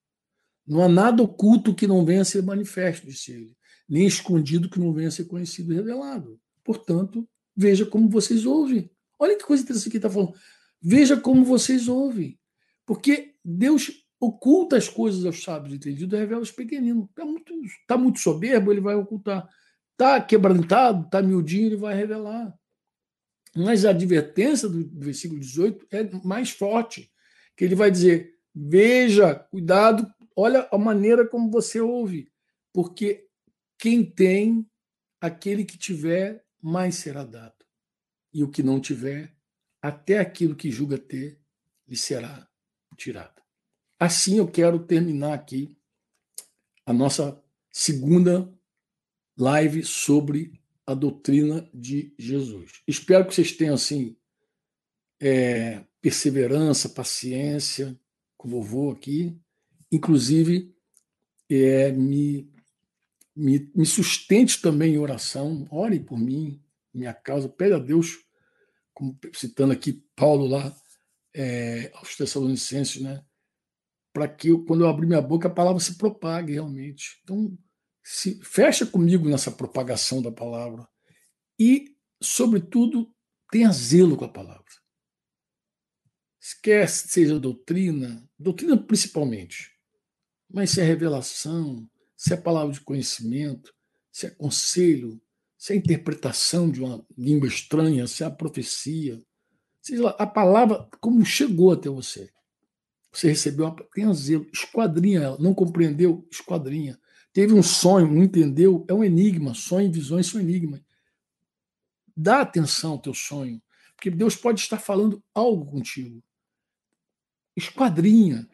Não há nada oculto que não venha a ser manifesto, disse ele, nem escondido que não venha a ser conhecido e revelado. Portanto, veja como vocês ouvem. Olha que coisa interessante que ele está falando. Veja como vocês ouvem. Porque Deus oculta as coisas aos sábios entendidos e revela os pequeninos. Está muito, tá muito soberbo, ele vai ocultar. Está quebrantado, está miudinho, ele vai revelar. Mas a advertência do versículo 18 é mais forte, que ele vai dizer: veja, cuidado, olha a maneira como você ouve, porque quem tem, aquele que tiver, mais será dado. E o que não tiver, até aquilo que julga ter, lhe será tirado. Assim eu quero terminar aqui a nossa segunda live sobre a doutrina de Jesus. Espero que vocês tenham assim é, perseverança, paciência, eu vou aqui, inclusive é, me, me, me sustente também em oração, ore por mim, minha causa, pede a Deus, como citando aqui Paulo lá é, aos Tessalonicenses, né? Para que eu, quando eu abrir minha boca a palavra se propague realmente. Então, se fecha comigo nessa propagação da palavra e, sobretudo, tenha zelo com a palavra. Esquece, seja doutrina, doutrina principalmente, mas se é revelação, se é palavra de conhecimento, se é conselho, se é interpretação de uma língua estranha, se é a profecia, seja lá, a palavra como chegou até você. Você recebeu, tenha zelo, esquadrinha ela, não compreendeu, esquadrinha. Teve um sonho, não entendeu? É um enigma. Sonho e visões são enigmas. Dá atenção ao teu sonho, porque Deus pode estar falando algo contigo. Esquadrinha.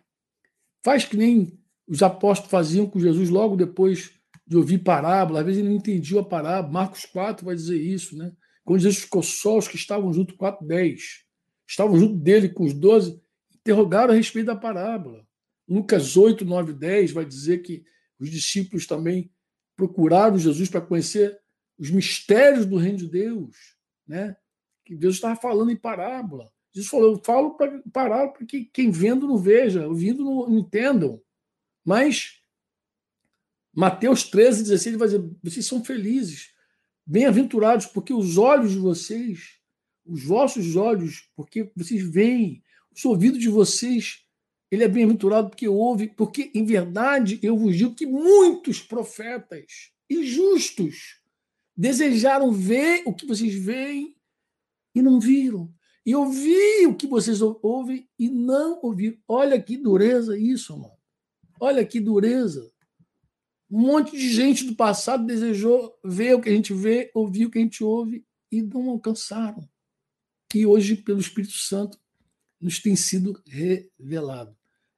Faz que nem os apóstolos faziam com Jesus logo depois de ouvir parábola. Às vezes ele não entendia a parábola. Marcos 4 vai dizer isso, né? Quando Jesus ficou só, os que estavam junto, 4, 10, estavam junto dele com os 12, interrogaram a respeito da parábola. Lucas 8, 9, 10 vai dizer que os discípulos também procuraram Jesus para conhecer os mistérios do reino de Deus, né? Que Deus estava falando em parábola. Jesus falou: eu falo para parábola para que quem vendo não veja, ouvindo não, entendam. Mas Mateus 13, 16, ele vai dizer: vocês são felizes, bem-aventurados, porque os olhos de vocês, os vossos olhos, porque vocês veem, os ouvidos de vocês ele é bem-aventurado porque ouve, porque em verdade eu vos digo que muitos profetas e justos desejaram ver o que vocês veem e não viram, e ouvir o que vocês ouvem e não ouviram. Olha que dureza isso, mano. Olha que dureza. Um monte de gente do passado desejou ver o que a gente vê, ouvir o que a gente ouve e não alcançaram. Que hoje, pelo Espírito Santo, nos tem sido revelado.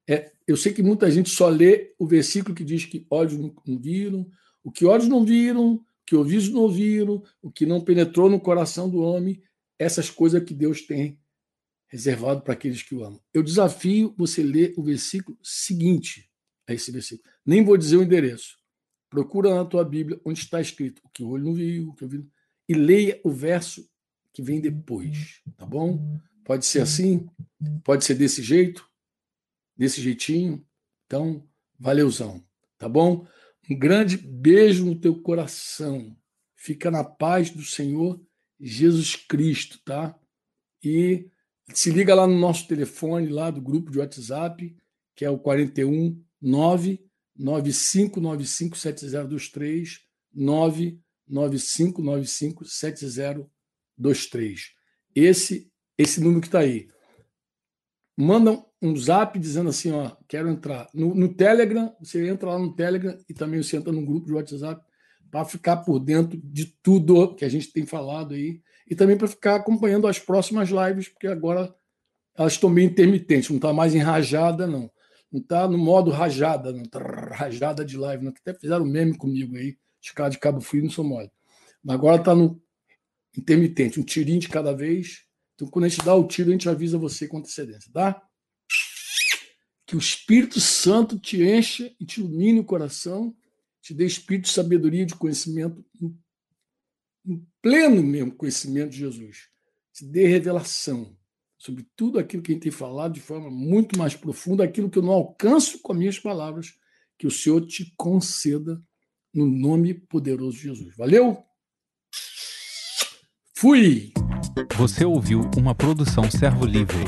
É, eu sei que muita gente só lê o versículo que diz que olhos não viram, o que olhos não viram, o que ouvidos não ouviram, o que não penetrou no coração do homem, essas coisas que Deus tem reservado para aqueles que o amam. Eu desafio você ler o versículo seguinte a esse versículo. Nem vou dizer o endereço. Procura na tua Bíblia onde está escrito o que o olho não viu, o que eu vi, e leia o verso que vem depois, tá bom? Pode ser assim, pode ser desse jeito, desse jeitinho. Então, valeuzão, tá bom? Um grande beijo no teu coração. Fica na paz do Senhor Jesus Cristo, tá? E se liga lá no nosso telefone, lá do grupo de WhatsApp, que é o 41 995957023, 995957023. Esse esse número que está aí. Manda um zap dizendo assim, ó, quero entrar. No, no, Telegram, você entra lá no Telegram e também você entra no grupo de WhatsApp para ficar por dentro de tudo que a gente tem falado aí e também para ficar acompanhando as próximas lives, porque agora elas estão meio intermitentes, não está mais em rajada, não. Não está no modo rajada, não. Tá rajada de live, não. Até fizeram meme comigo aí, de cara de cabo frio, não sou mole. Mas agora está no intermitente, um tirinho de cada vez. Então, quando a gente dá o tiro, a gente avisa você com antecedência, tá? Que o Espírito Santo te encha e te ilumine o coração, te dê espírito de sabedoria de conhecimento, em pleno mesmo conhecimento de Jesus. Te dê revelação sobre tudo aquilo que a gente tem falado de forma muito mais profunda, aquilo que eu não alcanço com as minhas palavras, que o Senhor te conceda no nome poderoso de Jesus. Valeu? Fui! Você ouviu uma produção Servo Livre.